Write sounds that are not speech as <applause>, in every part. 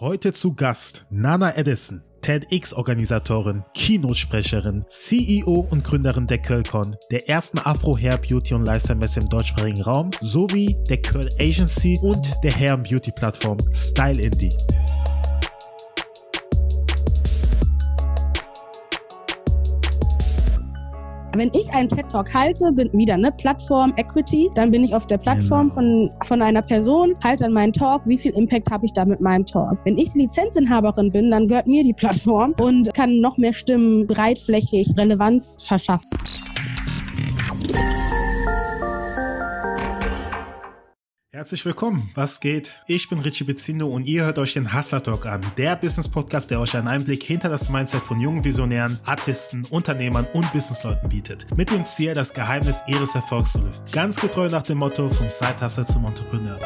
Heute zu Gast Nana Edison, TEDx-Organisatorin, Kinosprecherin, CEO und Gründerin der Curlcon, der ersten Afro-Hair Beauty und Lifestyle-Messe im deutschsprachigen Raum, sowie der Curl Agency und der Hair Beauty Plattform Style Indie. Wenn ich einen TED Talk halte, bin wieder eine Plattform Equity, dann bin ich auf der Plattform genau. von, von einer Person, halte dann meinen Talk, wie viel Impact habe ich da mit meinem Talk. Wenn ich Lizenzinhaberin bin, dann gehört mir die Plattform und kann noch mehr Stimmen breitflächig Relevanz verschaffen. Herzlich willkommen. Was geht? Ich bin Richie Bezindo und ihr hört euch den Hustler Talk an, der Business Podcast, der euch einen Einblick hinter das Mindset von jungen Visionären, Artisten, Unternehmern und Businessleuten bietet. Mit dem Ziel, das Geheimnis ihres Erfolgs zu lüften. Ganz getreu nach dem Motto vom Side Hustle zum Entrepreneur.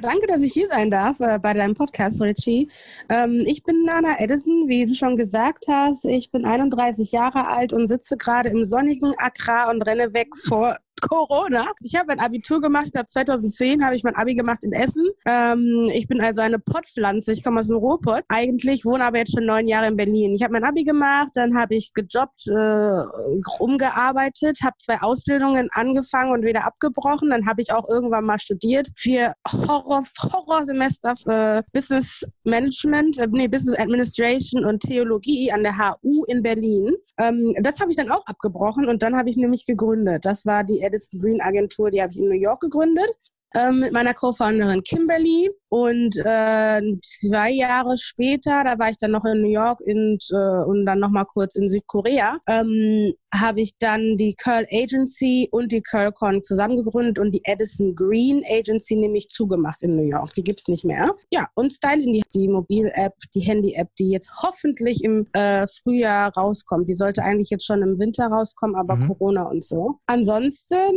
Danke, dass ich hier sein darf äh, bei deinem Podcast, Richie. Ähm, ich bin Nana Edison, wie du schon gesagt hast. Ich bin 31 Jahre alt und sitze gerade im sonnigen Accra und renne weg vor Corona. Ich habe ein Abitur gemacht, ab 2010 habe ich mein Abi gemacht in Essen. Ähm, ich bin also eine Pottpflanze, ich komme aus dem Ruhrpott. Eigentlich wohne aber jetzt schon neun Jahre in Berlin. Ich habe mein Abi gemacht, dann habe ich gejobbt, äh, umgearbeitet, habe zwei Ausbildungen angefangen und wieder abgebrochen. Dann habe ich auch irgendwann mal studiert. Vier Horror, Horrorsemester für Business Management, äh, nee, Business Administration und Theologie an der HU in Berlin. Ähm, das habe ich dann auch abgebrochen und dann habe ich nämlich gegründet. Das war die Edison Green Agentur, die habe ich in New York gegründet ähm, mit meiner Co-Founderin Kimberly. Und äh, zwei Jahre später, da war ich dann noch in New York und, äh, und dann noch mal kurz in Südkorea, ähm, habe ich dann die Curl Agency und die CurlCon zusammengegründet und die Edison Green Agency nämlich zugemacht in New York. Die gibt's nicht mehr. Ja, und Styling, die, die Mobil-App, die Handy-App, die jetzt hoffentlich im äh, Frühjahr rauskommt. Die sollte eigentlich jetzt schon im Winter rauskommen, aber mhm. Corona und so. Ansonsten,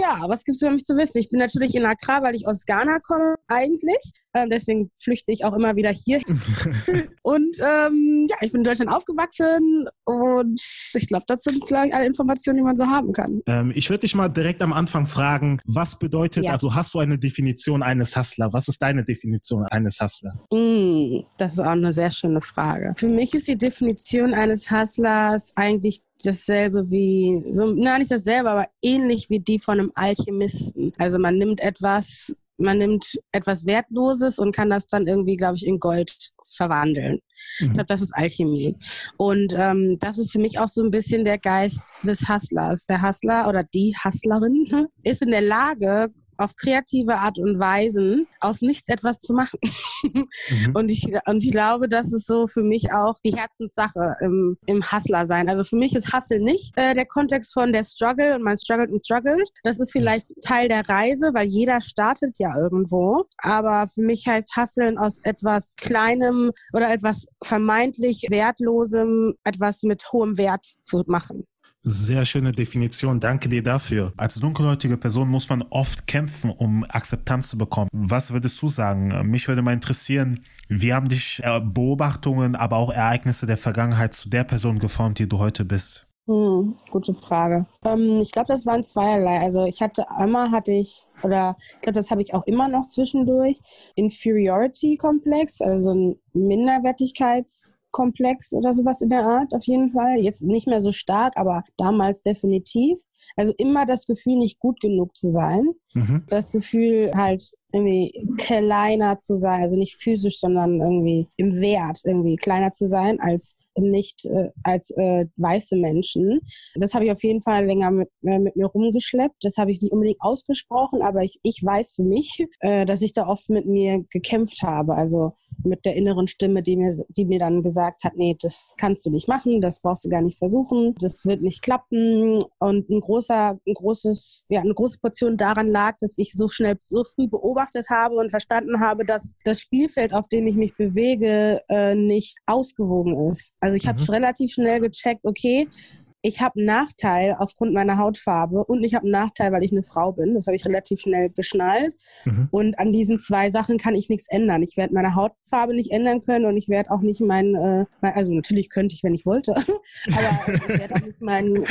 ja, was gibt's für mich zu wissen? Ich bin natürlich in Accra, weil ich aus Ghana komme eigentlich. Ähm, deswegen flüchte ich auch immer wieder hier. <laughs> und ähm, ja, ich bin in Deutschland aufgewachsen und ich glaube, das sind gleich alle Informationen, die man so haben kann. Ähm, ich würde dich mal direkt am Anfang fragen, was bedeutet, ja. also hast du eine Definition eines Hustler? Was ist deine Definition eines Hustler? Mm, das ist auch eine sehr schöne Frage. Für mich ist die Definition eines Hustlers eigentlich dasselbe wie, so, nein, nicht dasselbe, aber ähnlich wie die von einem Alchemisten. Also man nimmt etwas man nimmt etwas Wertloses und kann das dann irgendwie, glaube ich, in Gold verwandeln. Mhm. Ich glaube, das ist Alchemie. Und ähm, das ist für mich auch so ein bisschen der Geist des Hustlers. Der Hustler oder die Hustlerin <laughs> ist in der Lage, auf kreative Art und Weisen aus nichts etwas zu machen. mhm. <laughs> und, ich, und ich glaube, das ist so für mich auch die Herzenssache im, im Hustler sein. Also für mich ist Hustle nicht äh, der Kontext von der Struggle und man struggelt und struggelt. Das ist vielleicht Teil der Reise, weil jeder startet ja irgendwo. Aber für mich heißt Hustlen aus etwas Kleinem oder etwas vermeintlich Wertlosem, etwas mit hohem Wert zu machen. Sehr schöne Definition. Danke dir dafür. Als dunkelhäutige Person muss man oft kämpfen, um Akzeptanz zu bekommen. Was würdest du sagen? Mich würde mal interessieren, wie haben dich äh, Beobachtungen, aber auch Ereignisse der Vergangenheit zu der Person geformt, die du heute bist? Hm, gute Frage. Ähm, ich glaube, das waren zweierlei. Also ich hatte einmal hatte ich oder ich glaube, das habe ich auch immer noch zwischendurch Inferiority Komplex, also ein Minderwertigkeits Komplex oder sowas in der Art, auf jeden Fall. Jetzt nicht mehr so stark, aber damals definitiv. Also immer das Gefühl, nicht gut genug zu sein. Mhm. Das Gefühl, halt irgendwie kleiner zu sein, also nicht physisch, sondern irgendwie im Wert, irgendwie kleiner zu sein als nicht äh, als äh, weiße Menschen. Das habe ich auf jeden Fall länger mit, äh, mit mir rumgeschleppt. Das habe ich nicht unbedingt ausgesprochen, aber ich, ich weiß für mich, äh, dass ich da oft mit mir gekämpft habe. Also mit der inneren Stimme, die mir, die mir dann gesagt hat, nee, das kannst du nicht machen, das brauchst du gar nicht versuchen, das wird nicht klappen. Und ein großer, ein großes, ja, eine große Portion daran lag, dass ich so schnell, so früh beobachtet habe und verstanden habe, dass das Spielfeld, auf dem ich mich bewege, äh, nicht ausgewogen ist. Also ich mhm. habe relativ schnell gecheckt, okay, ich habe einen Nachteil aufgrund meiner Hautfarbe und ich habe einen Nachteil, weil ich eine Frau bin. Das habe ich relativ schnell geschnallt. Mhm. Und an diesen zwei Sachen kann ich nichts ändern. Ich werde meine Hautfarbe nicht ändern können und ich werde auch nicht mein, äh, mein, also natürlich könnte ich, wenn ich wollte, <laughs> aber ich werde auch nicht mein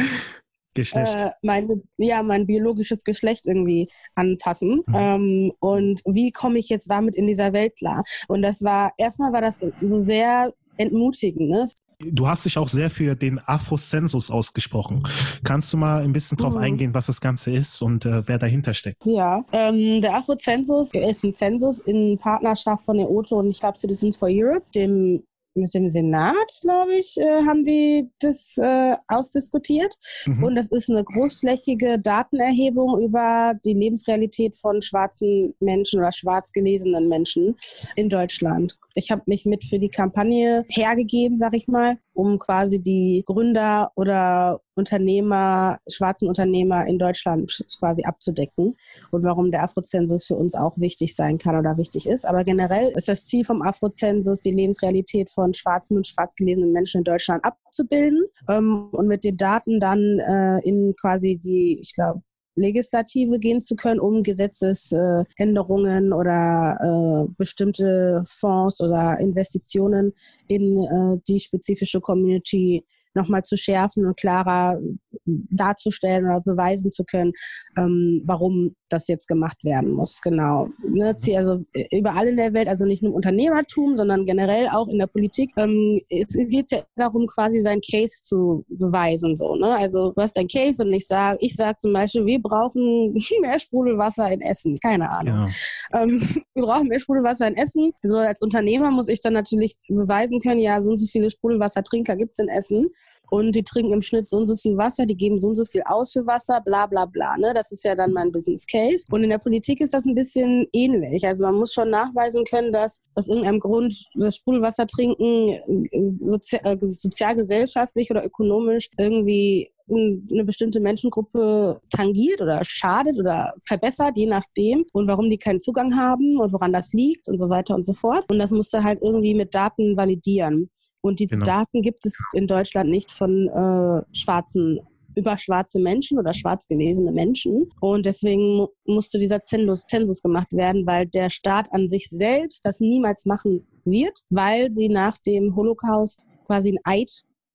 Geschlecht. Äh, mein, ja, mein biologisches Geschlecht irgendwie anpassen. Mhm. Ähm, und wie komme ich jetzt damit in dieser Welt klar? Und das war, erstmal war das so sehr entmutigend. Ne? Du hast dich auch sehr für den Afrozensus ausgesprochen. Kannst du mal ein bisschen drauf mhm. eingehen, was das Ganze ist und äh, wer dahinter steckt? Ja, ähm, der Afrozensus ist ein Zensus in Partnerschaft von der OTO und ich glaube Citizens for Europe, dem mit dem Senat, glaube ich, äh, haben die das äh, ausdiskutiert. Mhm. Und das ist eine großflächige Datenerhebung über die Lebensrealität von schwarzen Menschen oder schwarz gelesenen Menschen in Deutschland. Ich habe mich mit für die Kampagne hergegeben, sag ich mal, um quasi die Gründer oder Unternehmer, schwarzen Unternehmer in Deutschland quasi abzudecken und warum der Afrozensus für uns auch wichtig sein kann oder wichtig ist. Aber generell ist das Ziel vom Afrozensus, die Lebensrealität von schwarzen und schwarz gelesenen Menschen in Deutschland abzubilden ähm, und mit den Daten dann äh, in quasi die, ich glaube, Legislative gehen zu können, um Gesetzesänderungen oder äh, bestimmte Fonds oder Investitionen in äh, die spezifische Community nochmal zu schärfen und klarer darzustellen oder beweisen zu können, ähm, warum das jetzt gemacht werden muss. Genau. Ne, also äh, überall in der Welt, also nicht nur im Unternehmertum, sondern generell auch in der Politik, ähm, es geht ja darum, quasi seinen Case zu beweisen. So, ne? Also du hast dein Case und ich sage, ich sage zum Beispiel, wir brauchen <laughs> mehr Sprudelwasser in Essen. Keine Ahnung. Ja. Ähm, <laughs> wir brauchen mehr Sprudelwasser in Essen. So als Unternehmer muss ich dann natürlich beweisen können, ja, so und so viele Sprudelwassertrinker gibt es in Essen und die trinken im Schnitt so und so viel Wasser, die geben so und so viel aus für Wasser, bla bla bla. Ne? Das ist ja dann mein Business Case. Und in der Politik ist das ein bisschen ähnlich. Also man muss schon nachweisen können, dass aus irgendeinem Grund das Sprudelwasser trinken äh, sozi äh, sozialgesellschaftlich oder ökonomisch irgendwie eine bestimmte Menschengruppe tangiert oder schadet oder verbessert, je nachdem, und warum die keinen Zugang haben und woran das liegt und so weiter und so fort. Und das musste halt irgendwie mit Daten validieren. Und diese genau. Daten gibt es in Deutschland nicht von äh, schwarzen über schwarze Menschen oder schwarz gelesene Menschen. Und deswegen musste dieser Zensus, Zensus gemacht werden, weil der Staat an sich selbst das niemals machen wird, weil sie nach dem Holocaust quasi ein Eid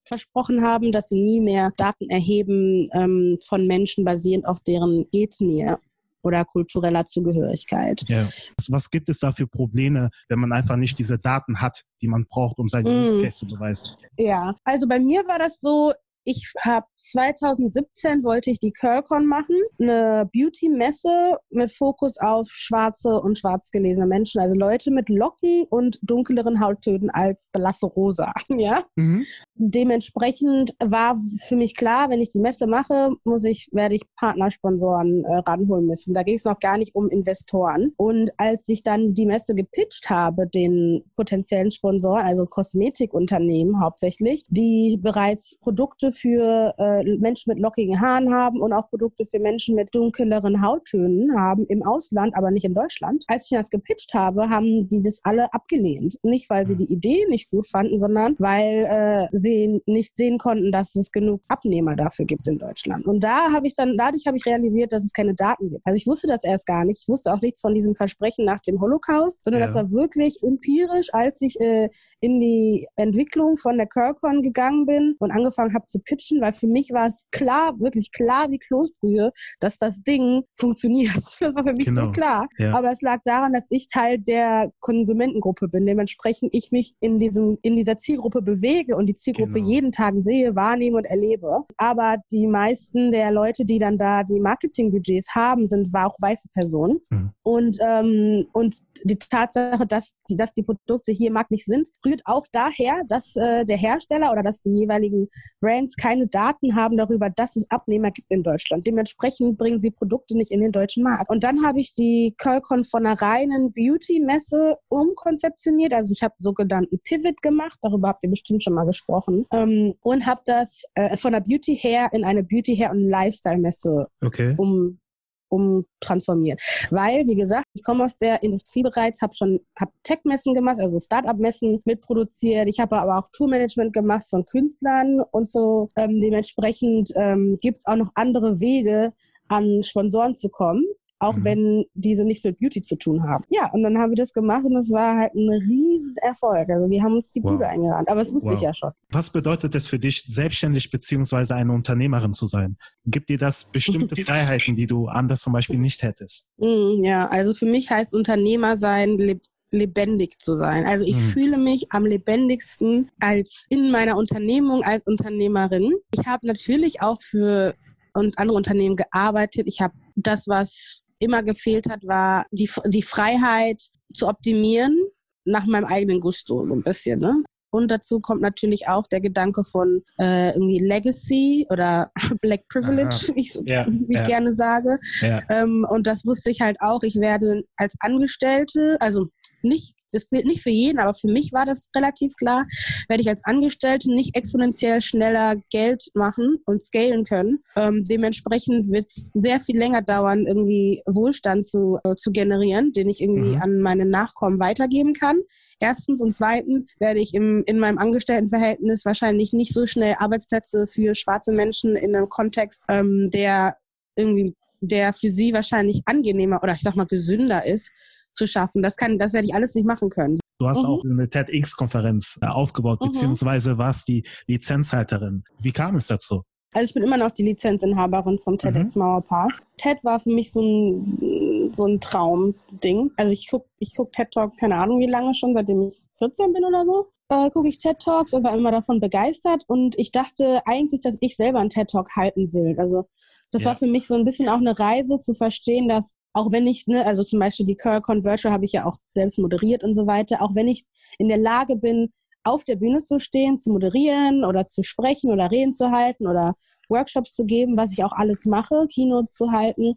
versprochen haben, dass sie nie mehr Daten erheben ähm, von Menschen basierend auf deren Ethnie oder kultureller Zugehörigkeit. Ja. Was gibt es da für Probleme, wenn man einfach nicht diese Daten hat, die man braucht, um seinen mm. Use Case zu beweisen? Ja, also bei mir war das so, ich habe 2017 wollte ich die Curlcon machen, eine Beauty-Messe mit Fokus auf schwarze und schwarz gelesene Menschen, also Leute mit Locken und dunkleren Hauttönen als blasse Rosa. <laughs> Ja. Mhm. Dementsprechend war für mich klar, wenn ich die Messe mache, muss ich, werde ich Partnersponsoren äh, ranholen müssen. Da ging es noch gar nicht um Investoren. Und als ich dann die Messe gepitcht habe, den potenziellen Sponsoren, also Kosmetikunternehmen hauptsächlich, die bereits Produkte für äh, Menschen mit lockigen Haaren haben und auch Produkte für Menschen mit dunkleren Hauttönen haben im Ausland, aber nicht in Deutschland. Als ich das gepitcht habe, haben die das alle abgelehnt. Nicht, weil sie hm. die Idee nicht gut fanden, sondern weil äh, sie nicht sehen konnten, dass es genug Abnehmer dafür gibt in Deutschland. Und da habe ich dann, dadurch habe ich realisiert, dass es keine Daten gibt. Also ich wusste das erst gar nicht. Ich wusste auch nichts von diesem Versprechen nach dem Holocaust, sondern ja. das war wirklich empirisch, als ich äh, in die Entwicklung von der Curcon gegangen bin und angefangen habe zu pitchen, weil für mich war es klar, wirklich klar wie Kloßbrühe, dass das Ding funktioniert. <laughs> Das war für mich genau. so klar. Ja. Aber es lag daran, dass ich Teil der Konsumentengruppe bin. Dementsprechend ich mich in diesem, in dieser Zielgruppe bewege und die Zielgruppe genau. jeden Tag sehe, wahrnehme und erlebe. Aber die meisten der Leute, die dann da die Marketingbudgets haben, sind auch weiße Personen. Mhm. Und, ähm, und die Tatsache, dass die, dass die Produkte hier im Markt nicht sind, rührt auch daher, dass äh, der Hersteller oder dass die jeweiligen Brands keine Daten haben darüber, dass es Abnehmer gibt in Deutschland. Dementsprechend bringen sie Produkte nicht in den deutschen Markt. Und dann habe ich die Curlcon von einer reinen Beauty-Messe umkonzeptioniert. Also ich habe sogenannten Pivot gemacht, darüber habt ihr bestimmt schon mal gesprochen. Ähm, und habe das äh, von der Beauty Hair in eine Beauty Hair und Lifestyle-Messe okay. um umtransformiert. Weil, wie gesagt, ich komme aus der Industrie bereits, habe schon hab Tech-Messen gemacht, also Start-up-Messen mitproduziert. Ich habe aber auch Tourmanagement gemacht von Künstlern und so. Ähm, dementsprechend ähm, gibt es auch noch andere Wege, an Sponsoren zu kommen auch mhm. wenn diese nichts mit Beauty zu tun haben. Ja, und dann haben wir das gemacht und es war halt ein riesen Erfolg. Also wir haben uns die wow. Bude eingerannt, aber es wusste wow. ich ja schon. Was bedeutet es für dich, selbstständig beziehungsweise eine Unternehmerin zu sein? Gibt dir das bestimmte <laughs> Freiheiten, die du anders zum Beispiel nicht hättest? Mm, ja, also für mich heißt Unternehmer sein, lebendig zu sein. Also ich mhm. fühle mich am lebendigsten als in meiner Unternehmung als Unternehmerin. Ich habe natürlich auch für und andere Unternehmen gearbeitet. Ich habe das, was immer gefehlt hat, war die, die Freiheit zu optimieren nach meinem eigenen Gusto, so ein bisschen. Ne? Und dazu kommt natürlich auch der Gedanke von äh, irgendwie Legacy oder <laughs> Black Privilege, Aha. wie ich, so, ja, wie ich ja. gerne sage. Ja. Ähm, und das wusste ich halt auch. Ich werde als Angestellte, also nicht, das gilt nicht für jeden, aber für mich war das relativ klar, werde ich als Angestellte nicht exponentiell schneller Geld machen und scalen können. Ähm, dementsprechend wird es sehr viel länger dauern, irgendwie Wohlstand zu, äh, zu generieren, den ich irgendwie mhm. an meine Nachkommen weitergeben kann. Erstens und zweitens werde ich im, in meinem Angestelltenverhältnis wahrscheinlich nicht so schnell Arbeitsplätze für schwarze Menschen in einem Kontext, ähm, der irgendwie der für sie wahrscheinlich angenehmer oder ich sag mal gesünder ist, zu schaffen. Das kann, das werde ich alles nicht machen können. Du hast mhm. auch eine TEDx-Konferenz äh, aufgebaut, mhm. beziehungsweise warst die Lizenzhalterin. Wie kam es dazu? Also ich bin immer noch die Lizenzinhaberin vom TEDx mhm. Mauerpark. TED war für mich so ein, so ein Traumding. Also ich gucke ich guck TED Talk, keine Ahnung wie lange schon, seitdem ich 14 bin oder so. Äh, gucke ich TED Talks und war immer davon begeistert. Und ich dachte eigentlich, dass ich selber einen TED Talk halten will. Also das ja. war für mich so ein bisschen auch eine Reise zu verstehen, dass auch wenn ich, ne, also zum Beispiel die Curl Conversion habe ich ja auch selbst moderiert und so weiter, auch wenn ich in der Lage bin, auf der Bühne zu stehen, zu moderieren oder zu sprechen oder Reden zu halten oder Workshops zu geben, was ich auch alles mache, Keynotes zu halten,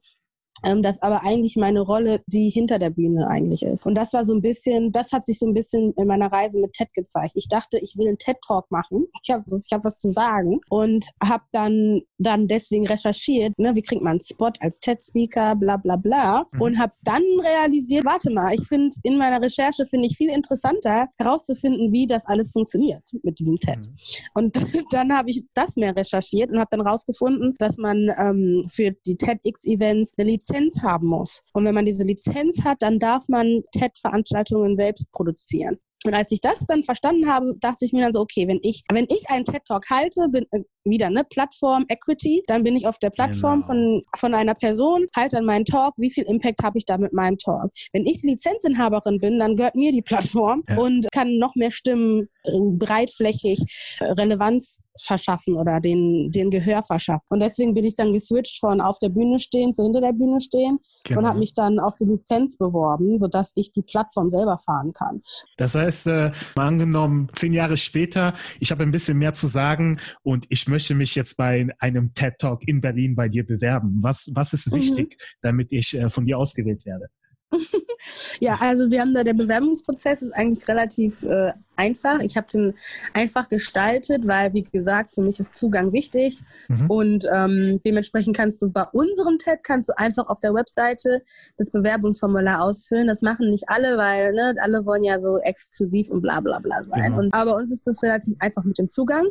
ähm, dass aber eigentlich meine Rolle die hinter der Bühne eigentlich ist. Und das war so ein bisschen, das hat sich so ein bisschen in meiner Reise mit TED gezeigt. Ich dachte, ich will einen TED-Talk machen. Ich habe ich hab was zu sagen und habe dann, dann deswegen recherchiert, ne, wie kriegt man einen Spot als TED-Speaker, bla bla bla. Mhm. Und habe dann realisiert, warte mal, ich finde in meiner Recherche finde ich viel interessanter herauszufinden, wie das alles funktioniert mit diesem TED. Mhm. Und <laughs> dann habe ich das mehr recherchiert und habe dann rausgefunden, dass man ähm, für die TEDx-Events eine Lizenz Lizenz haben muss. Und wenn man diese Lizenz hat, dann darf man TED-Veranstaltungen selbst produzieren. Und als ich das dann verstanden habe, dachte ich mir dann so, okay, wenn ich, wenn ich einen TED Talk halte, bin äh, wieder eine Plattform Equity, dann bin ich auf der Plattform genau. von, von einer Person, halte dann meinen Talk, wie viel Impact habe ich da mit meinem Talk? Wenn ich Lizenzinhaberin bin, dann gehört mir die Plattform ja. und kann noch mehr Stimmen äh, breitflächig äh, Relevanz verschaffen oder den, den Gehör verschaffen. Und deswegen bin ich dann geswitcht von auf der Bühne stehen zu hinter der Bühne stehen genau. und habe mich dann auf die Lizenz beworben, sodass ich die Plattform selber fahren kann. Das heißt, äh, mal angenommen, zehn Jahre später, ich habe ein bisschen mehr zu sagen und ich möchte mich jetzt bei einem TED Talk in Berlin bei dir bewerben. Was, was ist mhm. wichtig, mhm. damit ich äh, von dir ausgewählt werde? <laughs> ja, also wir haben da, der Bewerbungsprozess ist eigentlich relativ äh, einfach. Ich habe den einfach gestaltet, weil, wie gesagt, für mich ist Zugang wichtig. Mhm. Und ähm, dementsprechend kannst du bei unserem TED, kannst du einfach auf der Webseite das Bewerbungsformular ausfüllen. Das machen nicht alle, weil ne, alle wollen ja so exklusiv und bla bla bla sein. Genau. Und, aber uns ist das relativ einfach mit dem Zugang.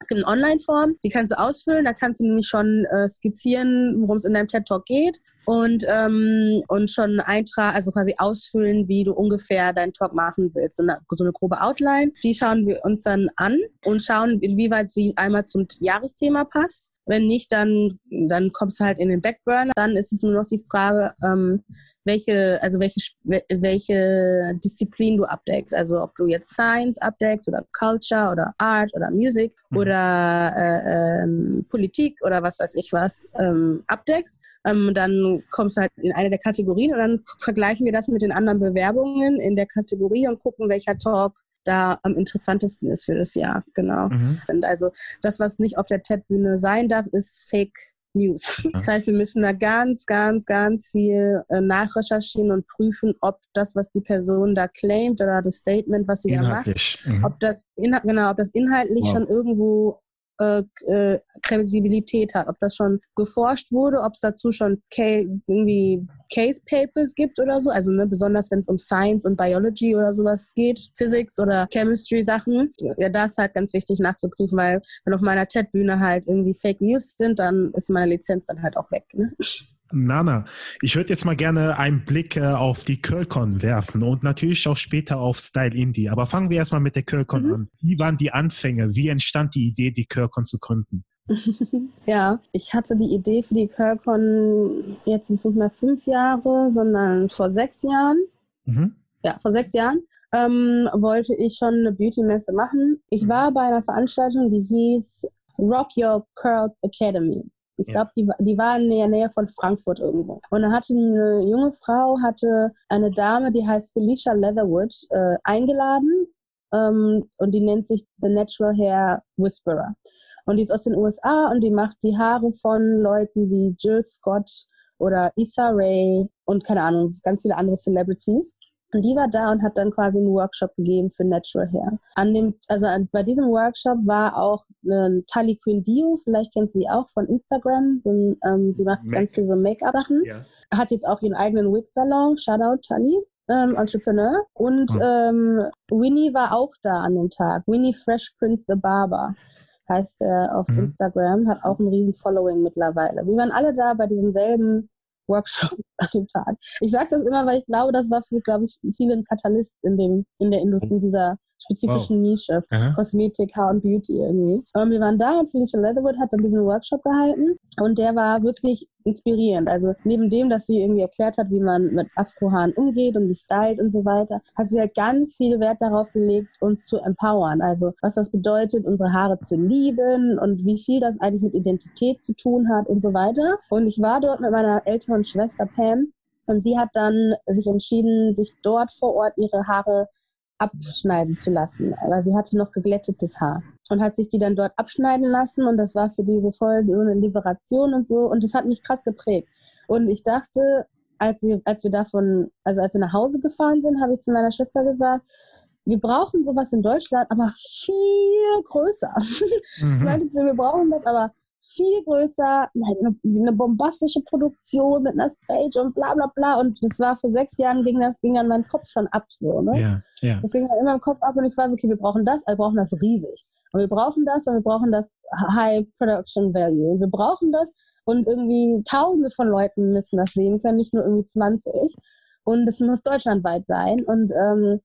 Es gibt eine Online-Form, die kannst du ausfüllen. Da kannst du nämlich schon äh, skizzieren, worum es in deinem TED-Talk geht und, ähm, und schon eintragen, also quasi ausfüllen, wie du ungefähr deinen Talk machen willst. So eine, so eine grobe Outline. Die schauen wir uns dann an und schauen, inwieweit sie einmal zum Jahresthema passt. Wenn nicht, dann, dann kommst du halt in den Backburner. Dann ist es nur noch die Frage, ähm, welche, also welche, welche Disziplin du abdeckst. Also ob du jetzt Science abdeckst oder Culture oder Art oder Music mhm. oder äh, ähm, Politik oder was weiß ich was ähm, abdeckst. Ähm, dann kommst du halt in eine der Kategorien und dann vergleichen wir das mit den anderen Bewerbungen in der Kategorie und gucken, welcher Talk da am interessantesten ist für das Jahr. Genau. Mhm. Und also das, was nicht auf der TED-Bühne sein darf, ist Fake News. Das heißt, wir müssen da ganz, ganz, ganz viel äh, nachrecherchieren und prüfen, ob das, was die Person da claimt oder das Statement, was sie da macht, mhm. ob das, genau, ob das inhaltlich wow. schon irgendwo äh, äh, Kredibilität hat, ob das schon geforscht wurde, ob es dazu schon irgendwie Case Papers gibt oder so, also ne, besonders wenn es um Science und Biology oder sowas geht, Physics oder Chemistry Sachen. Ja, da ist halt ganz wichtig nachzuprüfen, weil wenn auf meiner TED-Bühne halt irgendwie Fake News sind, dann ist meine Lizenz dann halt auch weg. Ne? Nana, ich würde jetzt mal gerne einen Blick äh, auf die Curlcon werfen und natürlich auch später auf Style Indie. Aber fangen wir erstmal mit der Curlcon mhm. an. Wie waren die Anfänge? Wie entstand die Idee, die Curlcon zu gründen? <laughs> ja, ich hatte die Idee für die Curlcon jetzt nicht mehr fünf Jahre, sondern vor sechs Jahren. Mhm. Ja, vor sechs Jahren ähm, wollte ich schon eine Beauty-Messe machen. Ich mhm. war bei einer Veranstaltung, die hieß Rock Your Curls Academy. Ich ja. glaube, die, die war in der Nähe von Frankfurt irgendwo. Und da hatte eine junge Frau, hatte eine Dame, die heißt Felicia Leatherwood, äh, eingeladen. Ähm, und die nennt sich The Natural Hair Whisperer. Und die ist aus den USA und die macht die Haare von Leuten wie Jill Scott oder Issa Rae und keine Ahnung, ganz viele andere Celebrities. Und die war da und hat dann quasi einen Workshop gegeben für Natural Hair. An dem, also bei diesem Workshop war auch eine Tali Queen Dio, vielleicht kennt sie auch von Instagram. So ein, ähm, sie macht Make. ganz viel so Make-up-Sachen. Ja. Hat jetzt auch ihren eigenen Wig-Salon. Shoutout Tali. Ähm, Entrepreneur. Und oh. ähm, Winnie war auch da an dem Tag. Winnie Fresh Prince the Barber heißt er auf mhm. Instagram, hat auch ein riesen Following mittlerweile. Wir waren alle da bei diesem selben Workshop <laughs> an dem Tag. Ich sage das immer, weil ich glaube, das war für, glaube ich, viele ein Katalyst in dem, in der Industrie dieser spezifischen wow. Nische, Aha. Kosmetik, Hair und Beauty irgendwie. Und wir waren da und Felicia Leatherwood hat dann diesen Workshop gehalten und der war wirklich inspirierend. Also neben dem, dass sie irgendwie erklärt hat, wie man mit Afrohaaren umgeht und wie stylt und so weiter, hat sie halt ganz viel Wert darauf gelegt, uns zu empowern. Also was das bedeutet, unsere Haare zu lieben und wie viel das eigentlich mit Identität zu tun hat und so weiter. Und ich war dort mit meiner älteren Schwester Pam und sie hat dann sich entschieden, sich dort vor Ort ihre Haare abschneiden zu lassen. Aber sie hatte noch geglättetes Haar und hat sich die dann dort abschneiden lassen und das war für die so voll so eine Liberation und so und das hat mich krass geprägt. Und ich dachte, als, sie, als wir davon, also als wir nach Hause gefahren sind, habe ich zu meiner Schwester gesagt, wir brauchen sowas in Deutschland, aber viel größer. <laughs> Mhm. Ich meinte, wir brauchen das, aber viel größer, eine, eine, bombastische Produktion mit einer Stage und bla bla bla. Und das war vor sechs Jahren, ging, das, ging dann mein Kopf schon ab. So, ne? ja, ja. Das ging dann immer im Kopf ab und ich war so, okay, wir brauchen das, wir brauchen das riesig. Und wir brauchen das und wir brauchen das High Production Value. Und wir brauchen das und irgendwie tausende von Leuten müssen das sehen können, nicht nur irgendwie 20. Und es muss deutschlandweit sein. Und ähm,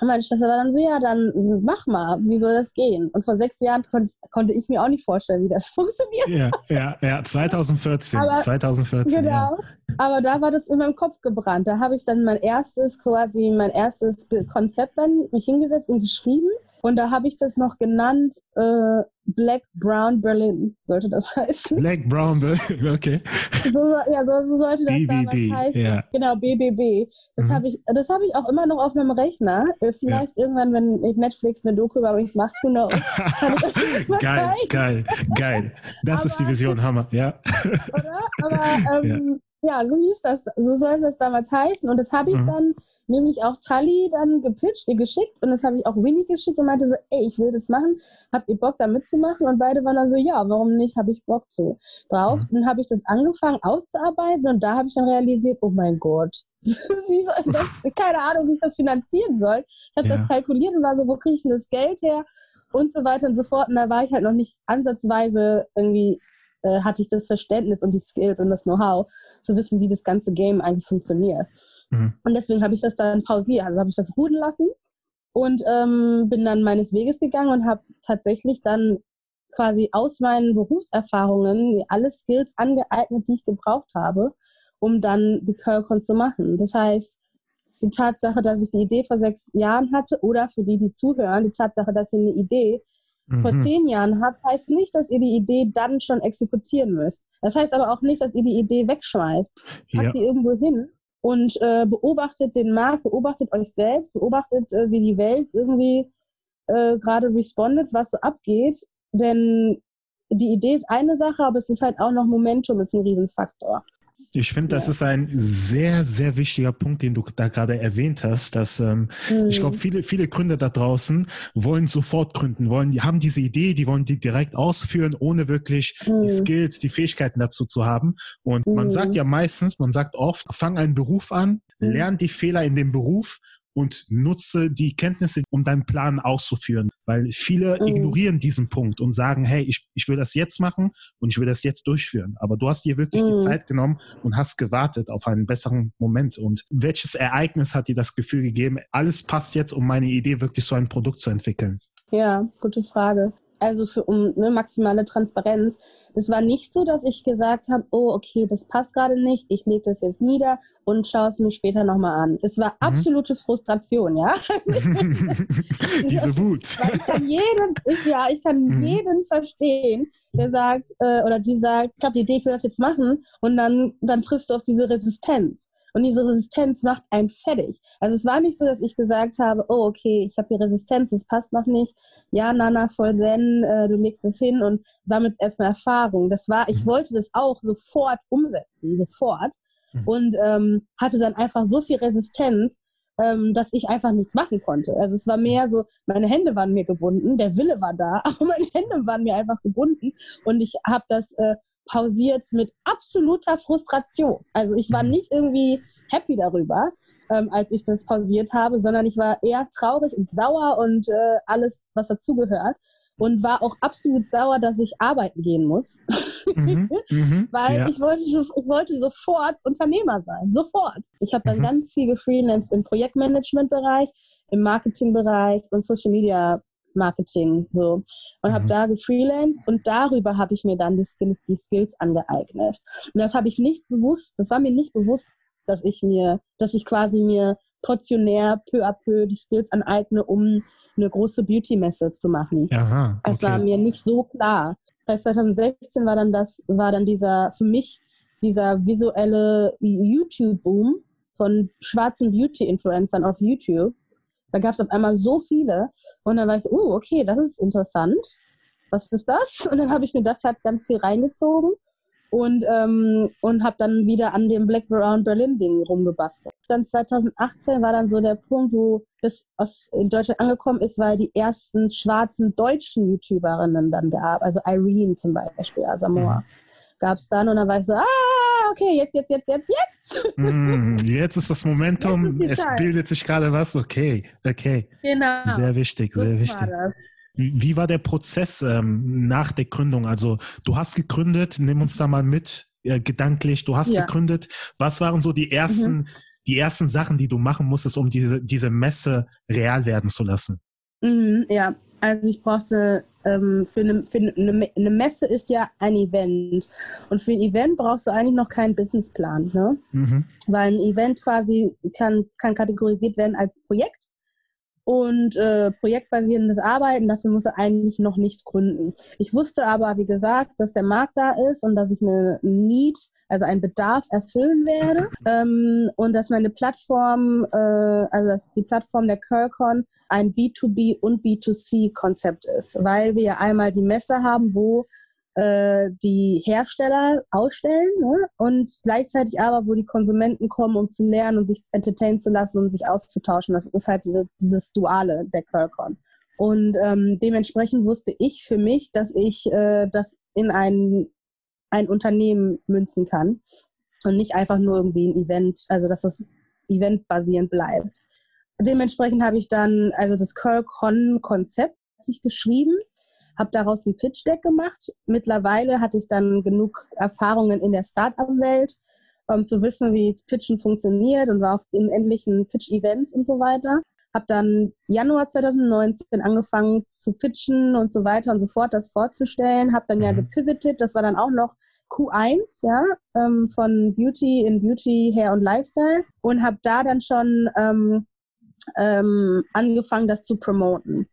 und meine Schwester war dann so, ja, dann mach mal, wie soll das gehen? Und vor sechs Jahren kon konnte ich mir auch nicht vorstellen, wie das <laughs> funktioniert. Ja, ja, ja, 2014, aber, 2014. Genau, ja. aber da war das in meinem Kopf gebrannt. Da habe ich dann mein erstes, quasi mein erstes Konzept dann mich hingesetzt und geschrieben. Und da habe ich das noch genannt, äh, Black Brown Berlin, sollte das <laughs> heißen. Black Brown Berlin, <laughs> okay. So, ja, so, so sollte das BBB, damals heißen. Ja. Genau, BBB. Das mhm. habe ich, das habe ich auch immer noch auf meinem Rechner. Äh, vielleicht ja. irgendwann, wenn Netflix eine Doku über mich macht, who knows. <laughs> geil, geil, geil. Das Aber, ist die Vision, Hammer, ja. Oder? Aber ähm, ja. ja. so hieß das, so sollte das damals heißen. Und das habe ich mhm. dann nämlich auch Tali dann gepitcht, ihr geschickt und das habe ich auch Winnie geschickt und meinte so, ey, ich will das machen, habt ihr Bock da mitzumachen? Und beide waren dann so, ja, warum nicht, habe ich Bock zu. Drauf, mhm. dann habe ich das angefangen auszuarbeiten und da habe ich dann realisiert, oh mein Gott, <laughs> wie soll das, keine Ahnung, wie ich das finanzieren soll. Ich habe ja. das kalkuliert und war so, wo kriege ich denn das Geld her? Und so weiter und so fort. Und da war ich halt noch nicht ansatzweise irgendwie äh, hatte ich das Verständnis und die Skills und das Know-how, zu wissen, wie das ganze Game eigentlich funktioniert. Mhm. Und deswegen habe ich das dann pausiert, also habe ich das ruhen lassen und ähm, bin dann meines Weges gegangen und habe tatsächlich dann quasi aus meinen Berufserfahrungen alle Skills angeeignet, die ich gebraucht habe, um dann die Curlcon zu machen. Das heißt, die Tatsache, dass ich die Idee vor sechs Jahren hatte oder für die, die zuhören, die Tatsache, dass sie eine Idee mhm. vor zehn Jahren habt, heißt nicht, dass ihr die Idee dann schon exekutieren müsst. Das heißt aber auch nicht, dass ihr die Idee wegschmeißt. Packt ja. die irgendwo hin und äh, beobachtet den Markt, beobachtet euch selbst, beobachtet, äh, wie die Welt irgendwie äh, gerade respondet, was so abgeht. Denn die Idee ist eine Sache, aber es ist halt auch noch Momentum, ist ein Riesenfaktor. Ich finde, das ja. ist ein sehr, sehr wichtiger Punkt, den du da gerade erwähnt hast, dass ähm, mhm. ich glaube, viele, viele Gründer da draußen wollen sofort gründen, wollen, die haben diese Idee, die wollen die direkt ausführen, ohne wirklich mhm. die Skills, die Fähigkeiten dazu zu haben. Und mhm. man sagt ja meistens, man sagt oft, fang einen Beruf an, mhm. lern die Fehler in dem Beruf und nutze die Kenntnisse, um deinen Plan auszuführen. Weil viele mhm. ignorieren diesen Punkt und sagen, hey, ich, ich will das jetzt machen und ich will das jetzt durchführen. Aber du hast dir wirklich mhm. die Zeit genommen und hast gewartet auf einen besseren Moment. Und welches Ereignis hat dir das Gefühl gegeben, alles passt jetzt, um meine Idee wirklich so ein Produkt zu entwickeln? Ja, gute Frage also für um ne, maximale Transparenz. Es war nicht so, dass ich gesagt habe, oh, okay, das passt gerade nicht, ich lege das jetzt nieder und schaue es mir später nochmal an. Es war mhm. absolute Frustration, ja. <laughs> <laughs> Diese Wut. ich kann jeden, ich, ja, ich kann mhm. jeden verstehen, der sagt, äh, oder die sagt, ich habe die Idee, ich will das jetzt machen und dann, dann triffst du auf diese Resistenz. Und diese Resistenz macht einen fertig. Also es war nicht so, dass ich gesagt habe, oh, okay, ich habe hier Resistenz, es passt noch nicht. Ja, Nana, voll zen, äh, du legst es hin und sammelst erstmal Erfahrung. Das war, ich mhm. wollte das auch sofort umsetzen, sofort. Mhm. Und ähm, hatte dann einfach so viel Resistenz, ähm, dass ich einfach nichts machen konnte. Also es war mehr so, meine Hände waren mir gebunden, der Wille war da, <laughs> aber meine Hände waren mir einfach gebunden und ich habe das äh, pausiert mit absoluter Frustration. Also ich war mhm. nicht irgendwie happy darüber, ähm, als ich das pausiert habe, sondern ich war eher traurig und sauer und äh, alles, was dazugehört. Und war auch absolut sauer, dass ich arbeiten gehen muss. Mhm, mhm, <laughs> Weil ja. ich, wollte, ich wollte sofort Unternehmer sein. Sofort. Ich habe dann mhm. ganz viel gefreelanced im Projektmanagement-Bereich, im Marketing-Bereich und Social Media Marketing so und mhm. habe da gefreelanced und darüber habe ich mir dann die Skills, die Skills angeeignet. Und das habe ich nicht bewusst, das war mir nicht bewusst, dass ich mir, dass ich quasi mir portionär peu à peu die Skills aneigne, um eine große Beauty-Messe zu machen. Aha, okay. Das war mir nicht so klar. Als 2016 war dann das, war dann dieser, für mich dieser visuelle YouTube-Boom von schwarzen Beauty-Influencern auf YouTube da gab es auf einmal so viele und dann war ich so, oh, okay, das ist interessant. Was ist das? Und dann habe ich mir das halt ganz viel reingezogen und, ähm, und habe dann wieder an dem Black Brown Berlin Ding rumgebastelt. Dann 2018 war dann so der Punkt, wo das aus in Deutschland angekommen ist, weil die ersten schwarzen deutschen YouTuberinnen dann gab. Also Irene zum Beispiel, Asamoah. Mhm. Gab es dann und dann war ich so, ah, okay, jetzt, jetzt, jetzt, jetzt, jetzt. Mm, jetzt ist das Momentum, ist es bildet sich gerade was, okay, okay. Genau. Sehr wichtig, sehr wichtig. War Wie war der Prozess ähm, nach der Gründung? Also du hast gegründet, nimm uns da mal mit, äh, gedanklich, du hast ja. gegründet. Was waren so die ersten, mhm. die ersten Sachen, die du machen musstest, um diese, diese Messe real werden zu lassen? Mhm, ja, also ich brauchte ähm, für, eine, für eine, eine, Messe ist ja ein Event. Und für ein Event brauchst du eigentlich noch keinen Businessplan. Ne? Mhm. Weil ein Event quasi kann, kann kategorisiert werden als Projekt und äh, projektbasierendes Arbeiten, dafür muss er eigentlich noch nicht gründen. Ich wusste aber, wie gesagt, dass der Markt da ist und dass ich eine Need, also einen Bedarf erfüllen werde ähm, und dass meine Plattform, äh, also dass die Plattform der Curlcon ein B2B und B2C-Konzept ist, weil wir einmal die Messe haben, wo äh, die Hersteller ausstellen ne? und gleichzeitig aber, wo die Konsumenten kommen, um zu lernen und sich entertainen zu lassen und sich auszutauschen. Das ist halt diese, dieses Duale der Curlcon. Und ähm, dementsprechend wusste ich für mich, dass ich äh, das in ein, ein Unternehmen münzen kann und nicht einfach nur irgendwie ein Event, also dass das eventbasierend bleibt. Dementsprechend habe ich dann also das Curlcon-Konzept geschrieben habe daraus ein Pitch-Deck gemacht. Mittlerweile hatte ich dann genug Erfahrungen in der Startup-Welt, um zu wissen, wie Pitchen funktioniert und war auf den endlichen Pitch-Events und so weiter. Habe dann Januar 2019 angefangen zu pitchen und so weiter und so fort, das vorzustellen. Habe dann ja mhm. gepivotet, das war dann auch noch Q1 ja, ähm, von Beauty in Beauty, Hair und Lifestyle und habe da dann schon ähm, ähm, angefangen, das zu promoten.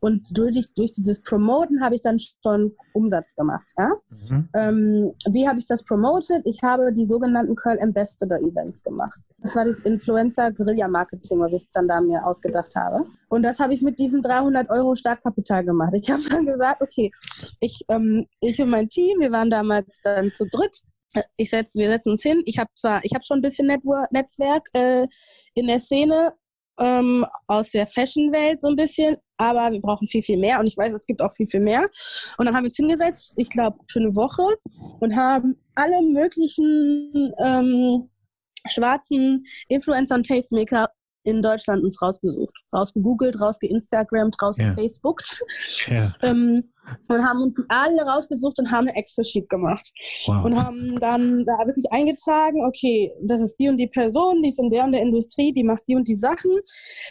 Und durch, durch dieses Promoten habe ich dann schon Umsatz gemacht. Ja? Mhm. Ähm, wie habe ich das promoted? Ich habe die sogenannten Curl Ambassador Events gemacht. Das war das Influencer Guerilla Marketing, was ich dann da mir ausgedacht habe. Und das habe ich mit diesem 300 Euro Startkapital gemacht. Ich habe dann gesagt, okay, ich, ähm, ich und mein Team, wir waren damals dann zu dritt ich setz, wir setzen uns hin. Ich habe zwar, ich habe schon ein bisschen Network, Netzwerk äh, in der Szene ähm, aus der Fashion-Welt so ein bisschen, aber wir brauchen viel, viel mehr und ich weiß, es gibt auch viel, viel mehr. Und dann haben wir uns hingesetzt, ich glaube, für eine Woche und haben alle möglichen ähm, schwarzen Influencer und Tastemaker in Deutschland uns rausgesucht, rausgegoogelt, rausgeinstagrammt, rausgefacebookt. Ja. <laughs> ähm, und haben uns alle rausgesucht und haben eine Excel-Sheet gemacht. Wow. Und haben dann da wirklich eingetragen, okay, das ist die und die Person, die ist in der und der Industrie, die macht die und die Sachen.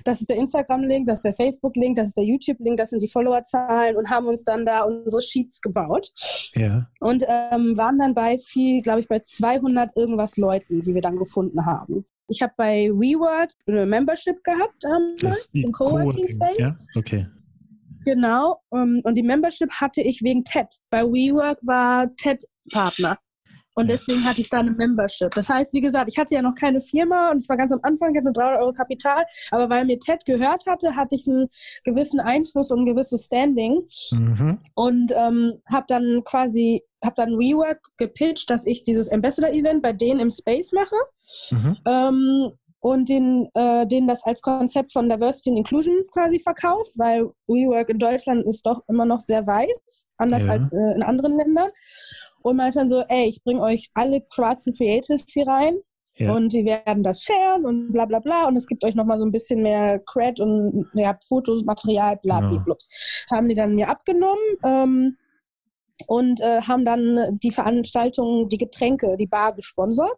Das ist der Instagram-Link, das ist der Facebook-Link, das ist der YouTube-Link, das sind die Follower-Zahlen und haben uns dann da unsere Sheets gebaut. Ja. Und ähm, waren dann bei viel, glaube ich, bei 200 irgendwas Leuten, die wir dann gefunden haben. Ich habe bei WeWork eine Membership gehabt damals im Coworking Space. Ja, okay. Genau. Um, und die Membership hatte ich wegen TED. Bei WeWork war TED Partner. Und deswegen hatte ich da eine Membership. Das heißt, wie gesagt, ich hatte ja noch keine Firma und ich war ganz am Anfang, ich hatte nur 300 Euro Kapital. Aber weil mir TED gehört hatte, hatte ich einen gewissen Einfluss und ein gewisses Standing. Mhm. Und ähm, habe dann quasi, habe dann WeWork gepitcht, dass ich dieses Ambassador-Event bei denen im Space mache. Mhm. Ähm, und den, äh, denen das als Konzept von Diversity and Inclusion quasi verkauft, weil WeWork in Deutschland ist doch immer noch sehr weiß, anders ja. als äh, in anderen Ländern. Und meinte dann so, ey, ich bringe euch alle schwarzen Creatives hier rein ja. und sie werden das sharen und bla bla bla und es gibt euch nochmal so ein bisschen mehr Cred und ja, Fotos, Material, bla bla bla. Haben die dann mir abgenommen. Ähm, und äh, haben dann die Veranstaltung, die Getränke, die Bar gesponsert.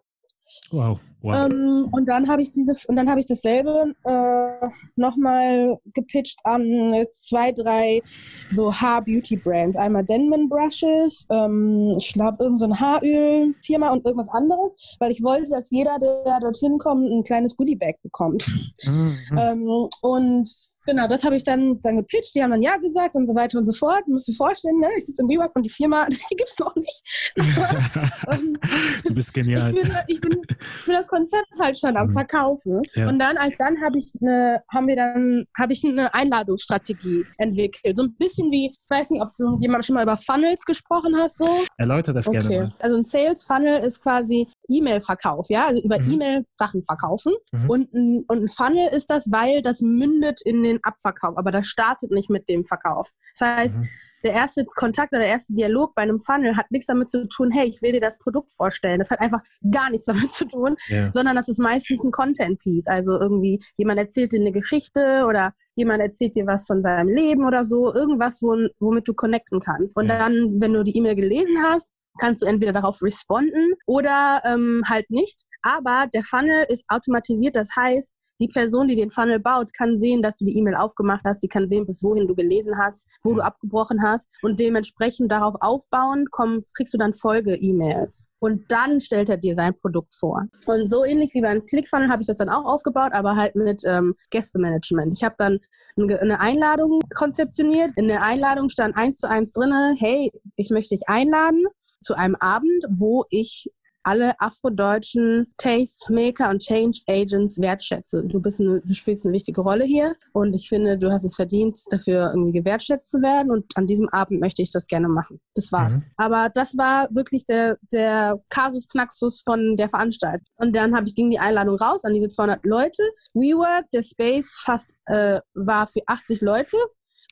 Wow. Wow. Ähm, und dann habe ich diese und dann habe ich dasselbe äh, nochmal gepitcht an zwei, drei so Haar-Beauty-Brands. Einmal Denman Brushes, ähm, ich glaube irgendein so Haaröl-Firma und irgendwas anderes, weil ich wollte, dass jeder, der dorthin kommt, ein kleines Goodie-Bag bekommt. Mhm. Ähm, und genau, das habe ich dann, dann gepitcht. Die haben dann Ja gesagt und so weiter und so fort. Du musst dir vorstellen, ne? ich sitze im WeWork und die Firma, <laughs> die gibt es noch nicht. <laughs> <laughs> du bist genial. Ich bin, ich bin für das Konzept halt schon am mhm. Verkaufen. Ja. Und dann, als dann habe ich eine, haben wir dann, habe ich eine Einladungsstrategie entwickelt. So ein bisschen wie, ich weiß nicht, ob du jemand schon mal über Funnels gesprochen hast, so. Erläutere das okay. gerne mal. Also ein Sales Funnel ist quasi E-Mail-Verkauf, ja, also über mhm. E-Mail Sachen verkaufen. Mhm. Und, ein, und ein Funnel ist das, weil das mündet in den Abverkauf, aber das startet nicht mit dem Verkauf. Das heißt, mhm der erste Kontakt oder der erste Dialog bei einem Funnel hat nichts damit zu tun, hey, ich will dir das Produkt vorstellen. Das hat einfach gar nichts damit zu tun, ja. sondern das ist meistens ein Content-Piece. Also irgendwie jemand erzählt dir eine Geschichte oder jemand erzählt dir was von deinem Leben oder so, irgendwas, womit du connecten kannst. Und ja. dann, wenn du die E-Mail gelesen hast, kannst du entweder darauf responden oder ähm, halt nicht. Aber der Funnel ist automatisiert, das heißt, die Person, die den Funnel baut, kann sehen, dass du die E-Mail aufgemacht hast, die kann sehen, bis wohin du gelesen hast, wo du abgebrochen hast und dementsprechend darauf aufbauen, kommst, kriegst du dann Folge-E-Mails. Und dann stellt er dir sein Produkt vor. Und so ähnlich wie beim ClickFunnel habe ich das dann auch aufgebaut, aber halt mit ähm, Gästemanagement. Ich habe dann eine Einladung konzeptioniert. In der Einladung stand eins zu eins drinne, hey, ich möchte dich einladen zu einem Abend, wo ich alle afrodeutschen Tastemaker und Change Agents wertschätze. Du, bist eine, du spielst eine wichtige Rolle hier und ich finde, du hast es verdient, dafür irgendwie gewertschätzt zu werden und an diesem Abend möchte ich das gerne machen. Das war's. Mhm. Aber das war wirklich der, der Kasus Knaxus von der Veranstaltung. Und dann habe ich ging die Einladung raus an diese 200 Leute. WeWork, der Space fast äh, war für 80 Leute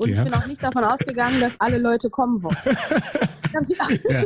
und ja. ich bin auch nicht davon ausgegangen, dass alle Leute kommen wollen. <laughs> Ich habe die, ja.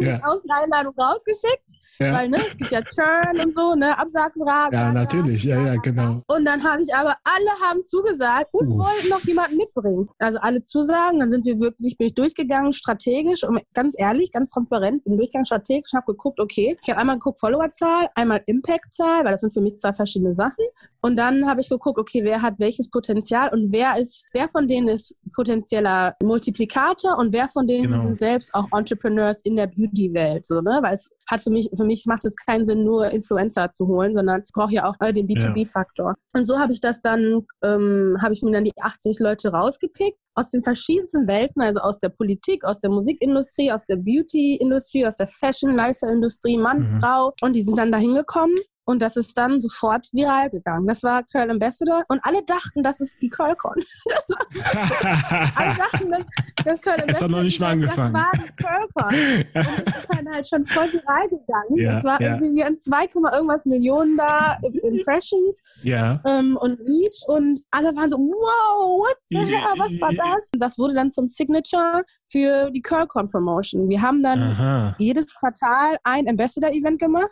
<laughs> ja. Einladung rausgeschickt, ja. weil ne, es gibt ja Turn und so, ne, Absagsraten. Ja, natürlich, ja, ja, genau. Und dann habe ich aber, alle haben zugesagt und uh. wollten noch jemanden mitbringen. Also alle zusagen, dann sind wir wirklich, bin ich durchgegangen, strategisch, und ganz ehrlich, ganz transparent, bin durchgegangen, strategisch, habe geguckt, okay, ich habe einmal geguckt, Followerzahl, einmal Impactzahl, weil das sind für mich zwei verschiedene Sachen. Und dann habe ich geguckt, okay, wer hat welches Potenzial und wer ist, wer von denen ist potenzieller Multiplikator und wer von denen genau. sind selbst auch Entrepreneurs in der Beauty-Welt, so, ne? Weil es hat für mich, für mich macht es keinen Sinn, nur Influencer zu holen, sondern ich brauche ja auch äh, den B2B-Faktor. Ja. Und so habe ich das dann, ähm, habe ich mir dann die 80 Leute rausgepickt aus den verschiedensten Welten, also aus der Politik, aus der Musikindustrie, aus der Beauty-Industrie, aus der Fashion-Lifestyle-Industrie, Mann, mhm. Frau. Und die sind dann da hingekommen Und das ist dann sofort viral gegangen. Das war Curl Ambassador und alle dachten, das ist die CurlCon. <laughs> Das war, alle <laughs> dachten, das, das Curl Ambassador. Das hat noch nicht mal angefangen. Das war die CurlCon. <laughs> Und es ist dann halt schon voll viral gegangen. Ja, das war ja. irgendwie an 2, irgendwas Millionen da Impressions Ja. ähm, und Reach und alle waren so, wow, what the hell, was war das? Und das wurde dann zum Signature für die CurlCon Promotion. Wir haben dann Aha. jedes Quartal ein Ambassador-Event gemacht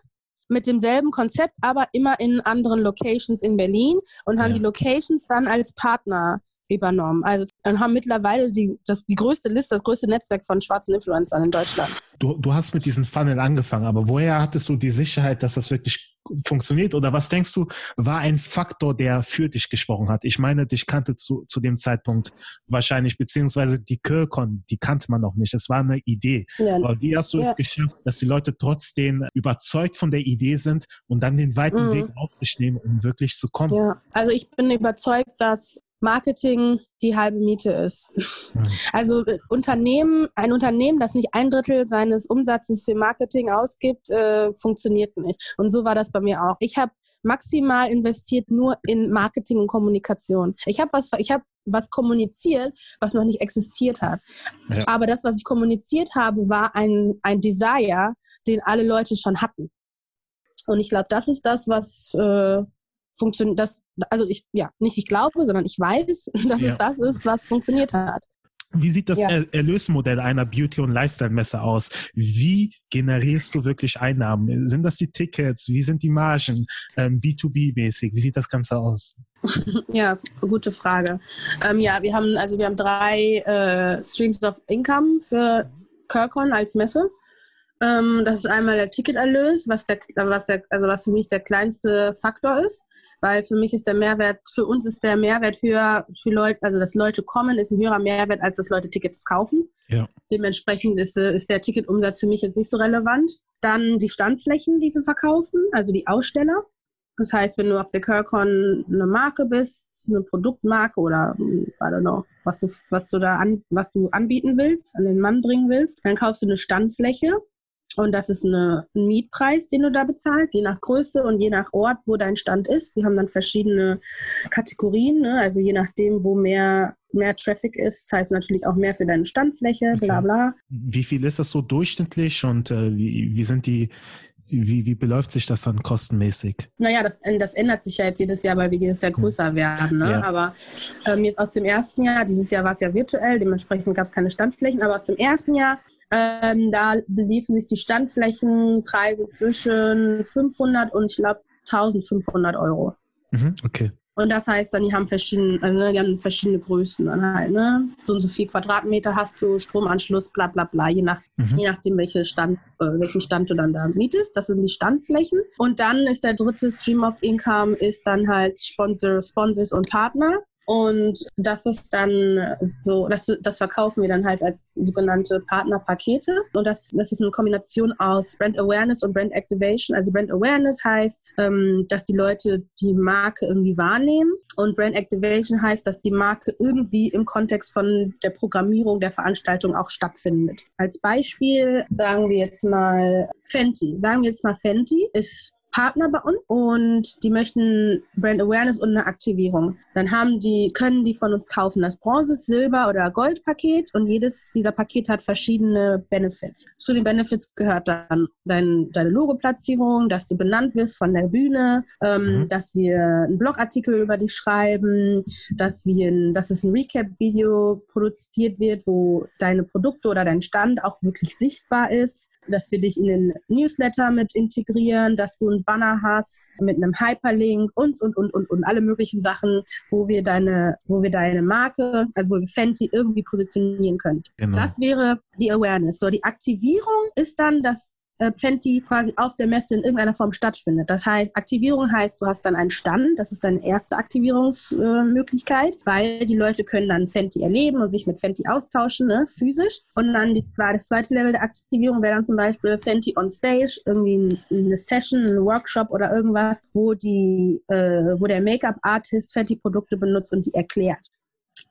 mit demselben Konzept, aber immer in anderen Locations in Berlin und haben Ja. die Locations dann als Partner übernommen. Also und haben mittlerweile die, das, die größte Liste, das größte Netzwerk von schwarzen Influencern in Deutschland. Du, du hast mit diesem Funnel angefangen, aber woher hattest du die Sicherheit, dass das wirklich funktioniert? Oder was denkst du, war ein Faktor, der für dich gesprochen hat? Ich meine, dich kannte zu, zu dem Zeitpunkt wahrscheinlich, beziehungsweise die Kirkon, die kannte man noch nicht. Es war eine Idee. Ja, Aber wie hast du Ja. es geschafft, dass die Leute trotzdem überzeugt von der Idee sind und dann den weiten Mhm. Weg auf sich nehmen, um wirklich zu kommen? Ja, also ich bin überzeugt, dass Marketing die halbe Miete ist. Also äh, Unternehmen, ein Unternehmen, das nicht ein Drittel seines Umsatzes für Marketing ausgibt, äh, funktioniert nicht. Und so war das bei mir auch. Ich habe maximal investiert nur in Marketing und Kommunikation. Ich habe was, ich habe was kommuniziert, was noch nicht existiert hat. Ja. Aber das, was ich kommuniziert habe, war ein, ein Desire, den alle Leute schon hatten. Und ich glaube, das ist das, was äh, funktioniert. Das, also ich, ja, nicht ich glaube, sondern ich weiß, <laughs> dass Ja. es das ist, was funktioniert hat. Wie sieht das Ja. Er Erlösmodell einer Beauty- und Lifestyle-Messe aus? Wie generierst du wirklich Einnahmen? Sind das die Tickets? Wie sind die Margen? Ähm, B2B-mäßig? Wie sieht das Ganze aus? <laughs> Ja, gute Frage. Ähm, ja, wir haben also wir haben drei äh, Streams of Income für Kirkon als Messe. Ähm, das ist einmal der Ticketerlös, was der, was der, also was für mich der kleinste Faktor ist, weil für mich ist der Mehrwert, für uns ist der Mehrwert höher für Leute, also dass Leute kommen, ist ein höherer Mehrwert, als dass Leute Tickets kaufen. Ja. Dementsprechend ist, äh, ist der Ticketumsatz für mich jetzt nicht so relevant. Dann die Standflächen, die wir verkaufen, also die Aussteller. Das heißt, wenn du auf der Kirkon eine Marke bist, eine Produktmarke oder I don't know, was du, was du da an, was du anbieten willst, an den Mann bringen willst, dann kaufst du eine Standfläche und das ist eine, ein Mietpreis, den du da bezahlst, je nach Größe und je nach Ort, wo dein Stand ist. Wir haben dann verschiedene Kategorien, ne? also je nachdem, wo mehr, mehr Traffic ist, zahlst du natürlich auch mehr für deine Standfläche, bla bla. Wie viel ist das so durchschnittlich und äh, wie, wie sind die, wie, wie beläuft sich das dann kostenmäßig? Naja, das, das ändert sich ja jetzt jedes Jahr, weil wir jedes Jahr größer werden. Ne? Ja. Aber ähm, jetzt aus dem ersten Jahr, dieses Jahr war es ja virtuell, dementsprechend gab es keine Standflächen, aber aus dem ersten Jahr, ähm, da beliefen sich die Standflächenpreise zwischen 500 und ich glaube 1500 Euro. Mhm, okay. Und das heißt dann, die haben verschiedene, also, ne, die haben verschiedene Größen dann halt, ne? So und so viel Quadratmeter hast du, Stromanschluss, bla bla bla, je, nach, Mhm. je nachdem, welche Stand, äh, welchen Stand du dann da mietest. Das sind die Standflächen. Und dann ist der dritte Stream of Income ist dann halt Sponsor, Sponsors und Partner. Und das ist dann so, das, das verkaufen wir dann halt als sogenannte Partnerpakete. Und das, das ist eine Kombination aus Brand Awareness und Brand Activation. Also Brand Awareness heißt, ähm, dass die Leute die Marke irgendwie wahrnehmen. Und Brand Activation heißt, dass die Marke irgendwie im Kontext von der Programmierung der Veranstaltung auch stattfindet. Als Beispiel sagen wir jetzt mal Fenty. Sagen wir jetzt mal Fenty ist Partner bei uns und die möchten Brand Awareness und eine Aktivierung. Dann haben die, können die von uns kaufen das Bronze, Silber oder Goldpaket und jedes dieser Pakete hat verschiedene Benefits. Zu den Benefits gehört dann dein, deine Logoplatzierung, dass du benannt wirst von der Bühne, ähm, Mhm. dass wir einen Blogartikel über dich schreiben, dass wir, ein, dass es ein Recap-Video produziert wird, wo deine Produkte oder dein Stand auch wirklich sichtbar ist, dass wir dich in den Newsletter mit integrieren, dass du ein Banner hast mit einem Hyperlink und, und, und, und, und alle möglichen Sachen, wo wir deine, wo wir deine Marke, also wo wir Fenty irgendwie positionieren können. Genau. Das wäre die Awareness. So, die Aktivierung ist dann, dass äh, Fenty quasi auf der Messe in irgendeiner Form stattfindet. Das heißt, Aktivierung heißt, du hast dann einen Stand, das ist deine erste Aktivierungsmöglichkeit, weil die Leute können dann Fenty erleben und sich mit Fenty austauschen, ne, physisch. Und dann die das zweite Level der Aktivierung wäre dann zum Beispiel Fenty on Stage, irgendwie ein- eine Session, ein Workshop oder irgendwas, wo die, äh, wo der Make-up-Artist Fenty-Produkte benutzt und die erklärt.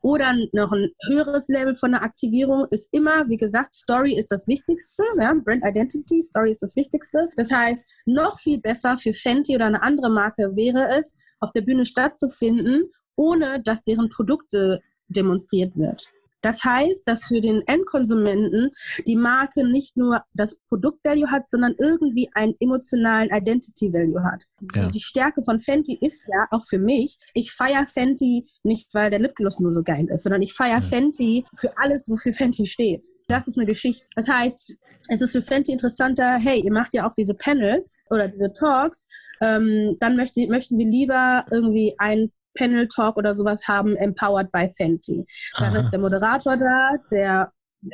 Oder noch ein höheres Level von der Aktivierung ist immer, wie gesagt, Story ist das Wichtigste. Ja? Brand Identity, Story ist das Wichtigste. Das heißt, noch viel besser für Fenty oder eine andere Marke wäre es, auf der Bühne stattzufinden, ohne dass deren Produkte demonstriert wird. Das heißt, dass für den Endkonsumenten die Marke nicht nur das Produktvalue hat, sondern irgendwie einen emotionalen Identity Value hat. Ja. Die Stärke von Fenty ist ja auch für mich, ich feiere Fenty nicht, weil der Lipgloss nur so geil ist, sondern ich feiere ja. Fenty für alles, wofür Fenty steht. Das ist eine Geschichte. Das heißt, es ist für Fenty interessanter, hey, ihr macht ja auch diese Panels oder diese Talks, ähm, dann möchte, möchten wir lieber irgendwie ein Panel Talk oder sowas haben, Empowered by Fenty. Dann Aha. ist der Moderator da, der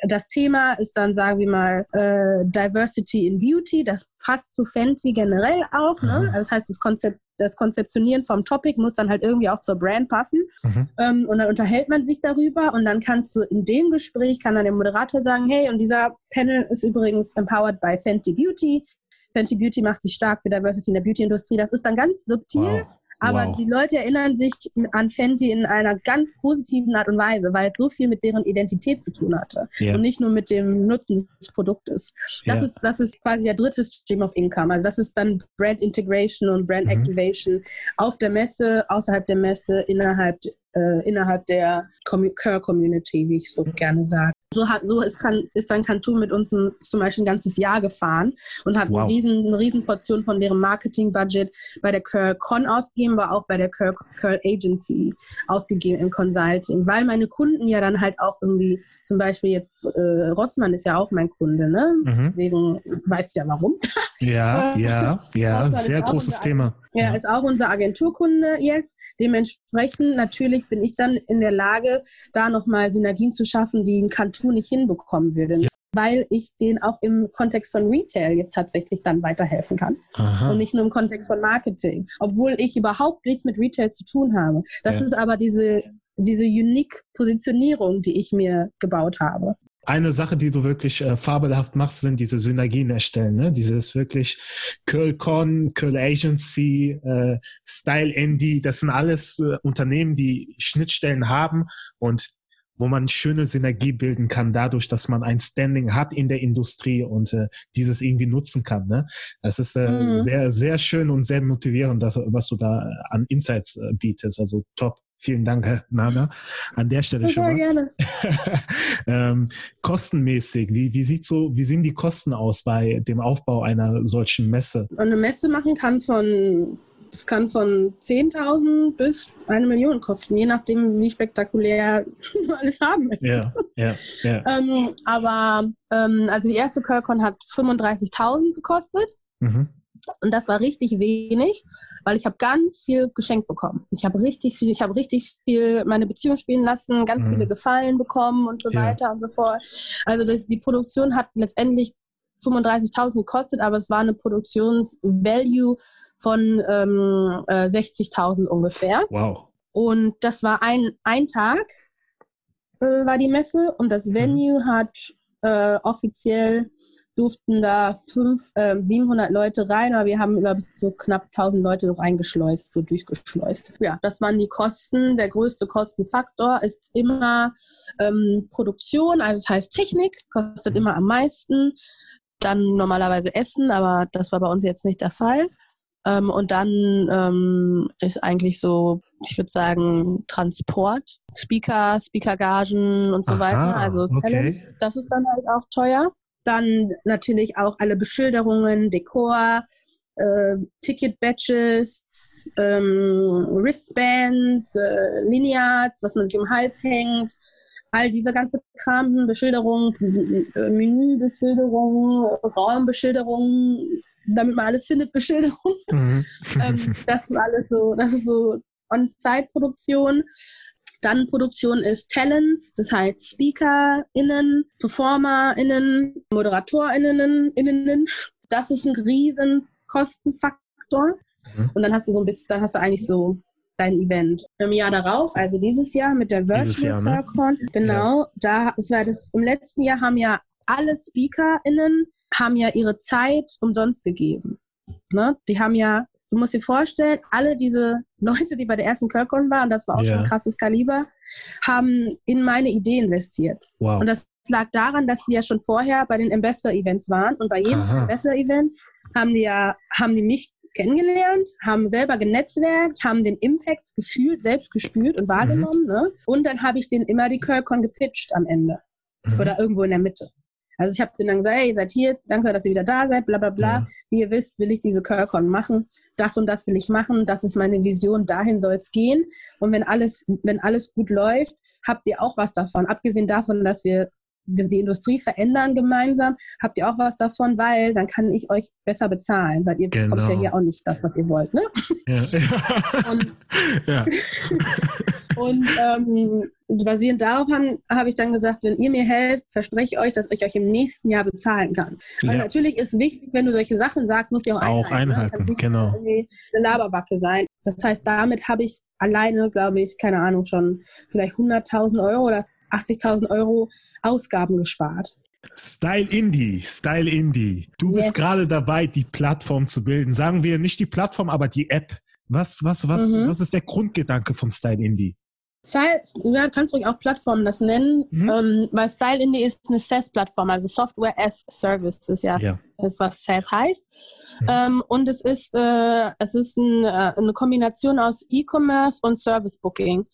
das Thema ist dann, sagen wir mal, äh, Diversity in Beauty. Das passt zu Fenty generell auch. Ne? Also das heißt, das Konzept das Konzeptionieren vom Topic muss dann halt irgendwie auch zur Brand passen. Mhm. Ähm, und dann unterhält man sich darüber und dann kannst du in dem Gespräch, kann dann der Moderator sagen, hey, und dieser Panel ist übrigens empowered by Fenty Beauty. Fenty Beauty macht sich stark für Diversity in der Beauty-Industrie. Das ist dann ganz subtil. Wow. Aber wow. die Leute erinnern sich an Fenty in einer ganz positiven Art und Weise, weil es so viel mit deren Identität zu tun hatte yeah. und nicht nur mit dem Nutzen des Produktes. Das, yeah. ist, das ist quasi der dritte Stream of Income. Also das ist dann Brand Integration und Brand mhm. Activation auf der Messe, außerhalb der Messe, innerhalb äh, innerhalb der Curl-Community, wie ich so gerne sage. So, hat, so ist, kann, ist dann Cantu mit uns ein, zum Beispiel ein ganzes Jahr gefahren und hat wow. eine, riesen, eine riesen Portion von deren Marketing-Budget bei der Curl Con ausgegeben, aber auch bei der Curl, Curl Agency ausgegeben im Consulting, weil meine Kunden ja dann halt auch irgendwie, zum Beispiel jetzt äh, Rossmann ist ja auch mein Kunde, ne? Mhm. Deswegen weißt du ja warum. Ja, <laughs> ja, ja, sehr großes Thema. Ja, ja, ist auch unser Agenturkunde jetzt. Dementsprechend natürlich bin ich dann in der Lage, da nochmal Synergien zu schaffen, die ein Kanton nicht hinbekommen würde. Ja. Weil ich den auch im Kontext von Retail jetzt tatsächlich dann weiterhelfen kann. Aha. Und nicht nur im Kontext von Marketing. Obwohl ich überhaupt nichts mit Retail zu tun habe. Das ja. ist aber diese, diese unique Positionierung, die ich mir gebaut habe eine Sache, die du wirklich äh, fabelhaft machst, sind diese Synergien erstellen. Ne? Dieses wirklich Curl-Con, Curl Agency, äh, Style Indie, das sind alles äh, Unternehmen, die Schnittstellen haben und wo man schöne Synergie bilden kann, dadurch, dass man ein Standing hat in der Industrie und äh, dieses irgendwie nutzen kann. Ne? Das ist äh, mhm. sehr, sehr schön und sehr motivierend, das, was du da an Insights äh, bietest. Also top. Vielen Dank, Nana, an der Stelle Sehr schon mal. gerne. <laughs> ähm, kostenmäßig, wie, wie, sieht so, wie sehen die Kosten aus bei dem Aufbau einer solchen Messe? Eine Messe machen kann von, es kann von 10.000 bis eine Million kosten, je nachdem, wie spektakulär <laughs> du alles haben möchtest. Ja, ja, ja. ähm, aber, ähm, also die erste Curlcon hat 35.000 gekostet. Mhm. Und das war richtig wenig weil ich habe ganz viel geschenkt bekommen. Ich habe richtig viel, ich habe richtig viel meine Beziehung spielen lassen, ganz mhm. viele Gefallen bekommen und so ja. weiter und so fort. Also das, die Produktion hat letztendlich 35.000 gekostet, aber es war eine Produktionsvalue von ähm, äh, 60.000 ungefähr. Wow. Und das war ein, ein Tag, äh, war die Messe und das mhm. Venue mhm. hat äh, offiziell durften da fünf, äh, 700 Leute rein, aber wir haben, glaube ich, so knapp 1000 Leute reingeschleust, so durchgeschleust. Ja, das waren die Kosten. Der größte Kostenfaktor ist immer ähm, Produktion, also das heißt Technik, kostet immer am meisten. Dann normalerweise Essen, aber das war bei uns jetzt nicht der Fall. Ähm, und dann ähm, ist eigentlich so, ich würde sagen, Transport, Speaker, Speakergagen und so Aha, weiter. Also okay. Talents, das ist dann halt auch teuer. Dann natürlich auch alle Beschilderungen, Dekor, äh, Ticket-Badges, ähm, Wristbands, äh, Lineats, was man sich um den Hals hängt, all diese ganze Kram, Beschilderung, äh, Menübeschilderung, Raumbeschilderung, damit man alles findet, Beschilderung. Mhm. <laughs> ähm, das ist alles so, das ist so On-Site-Produktion. Dann Produktion ist Talents, das heißt SpeakerInnen, PerformerInnen, ModeratorInnen, innen. Das ist ein riesen Kostenfaktor. Mhm. Und dann hast du so ein bisschen, dann hast du eigentlich so dein Event. Im Jahr darauf, also dieses Jahr mit der Virtual ne? genau, ja. da, das war das, im letzten Jahr haben ja alle SpeakerInnen haben ja ihre Zeit umsonst gegeben. Ne? Die haben ja du musst dir vorstellen, alle diese <laughs> Leute, die bei der ersten Curlcon waren, und das war auch ja. schon ein krasses Kaliber, haben in meine Idee investiert. Wow. Und das lag daran, dass sie ja schon vorher bei den Ambassador-Events waren. Und bei jedem Ambassador-Event haben die ja, haben die mich kennengelernt, haben selber genetzwerkt, haben den Impact gefühlt, selbst gespürt und wahrgenommen. Mhm. Ne? Und dann habe ich denen immer die Curlcon gepitcht am Ende. Mhm. Oder irgendwo in der Mitte. Also ich habe denen dann gesagt, hey, ihr seid hier, danke, dass ihr wieder da seid, bla bla bla. Mhm. Wie ihr wisst, will ich diese Curlcon machen. Das und das will ich machen. Das ist meine Vision, dahin soll es gehen. Und wenn alles, wenn alles gut läuft, habt ihr auch was davon. Abgesehen davon, dass wir die Industrie verändern gemeinsam, habt ihr auch was davon, weil dann kann ich euch besser bezahlen, weil ihr genau. bekommt ja hier auch nicht das, was ihr wollt. Ne? Ja. <laughs> und, ja. <laughs> und ähm, basierend darauf habe hab ich dann gesagt, wenn ihr mir helft, verspreche ich euch, dass ich euch im nächsten Jahr bezahlen kann. Ja. Also natürlich ist wichtig, wenn du solche Sachen sagst, muss ich auch einhalten. Auch einhalten, ne? genau. Eine Laberbacke sein. Das heißt, damit habe ich alleine, glaube ich, keine Ahnung, schon vielleicht 100.000 Euro oder 80.000 Euro Ausgaben gespart. Style Indie, Style Indie. Du yes. bist gerade dabei, die Plattform zu bilden. Sagen wir nicht die Plattform, aber die App. Was, was, was, mhm. was ist der Grundgedanke von Style Indie? Style, ja, kannst ruhig auch Plattformen das nennen, mhm. ähm, weil Style Indie ist eine SaaS-Plattform, also Software as Service ist ja, ja. ist was SaaS heißt. Mhm. Ähm, und es ist, äh, es ist ein, äh, eine Kombination aus E-Commerce und Service Booking.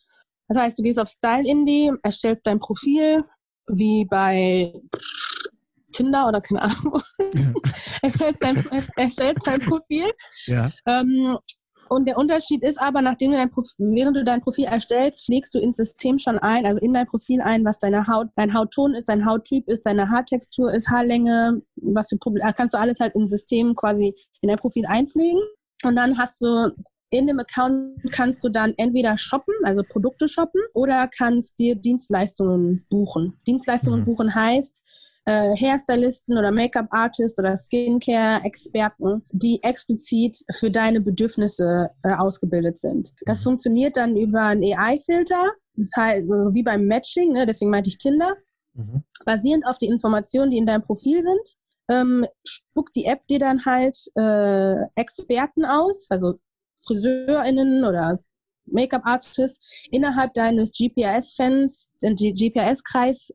Das heißt, du gehst auf Style Indie, erstellst dein Profil, wie bei Tinder oder keine Ahnung. Ja. <laughs> erstellst, dein, erstellst dein Profil. Ja. Ähm, und der Unterschied ist aber, nachdem du dein Profil, während du dein Profil erstellst, pflegst du ins System schon ein, also in dein Profil ein, was deine Haut, dein Hautton ist, dein Hauttyp ist, deine Haartextur ist, Haarlänge, was für Probleme, kannst du alles halt im System quasi in dein Profil einpflegen. Und dann hast du in dem Account kannst du dann entweder shoppen, also Produkte shoppen, oder kannst dir Dienstleistungen buchen. Dienstleistungen mhm. buchen heißt, äh, Hairstylisten oder Make-up-Artists oder Skincare-Experten, die explizit für deine Bedürfnisse äh, ausgebildet sind. Das mhm. funktioniert dann über einen AI-Filter, das heißt, also wie beim Matching, ne, deswegen meinte ich Tinder. Mhm. Basierend auf die Informationen, die in deinem Profil sind, ähm, spuckt die App dir dann halt äh, Experten aus, also FriseurInnen oder Make-up-Artists innerhalb deines GPS-Fans, GPS-Kreises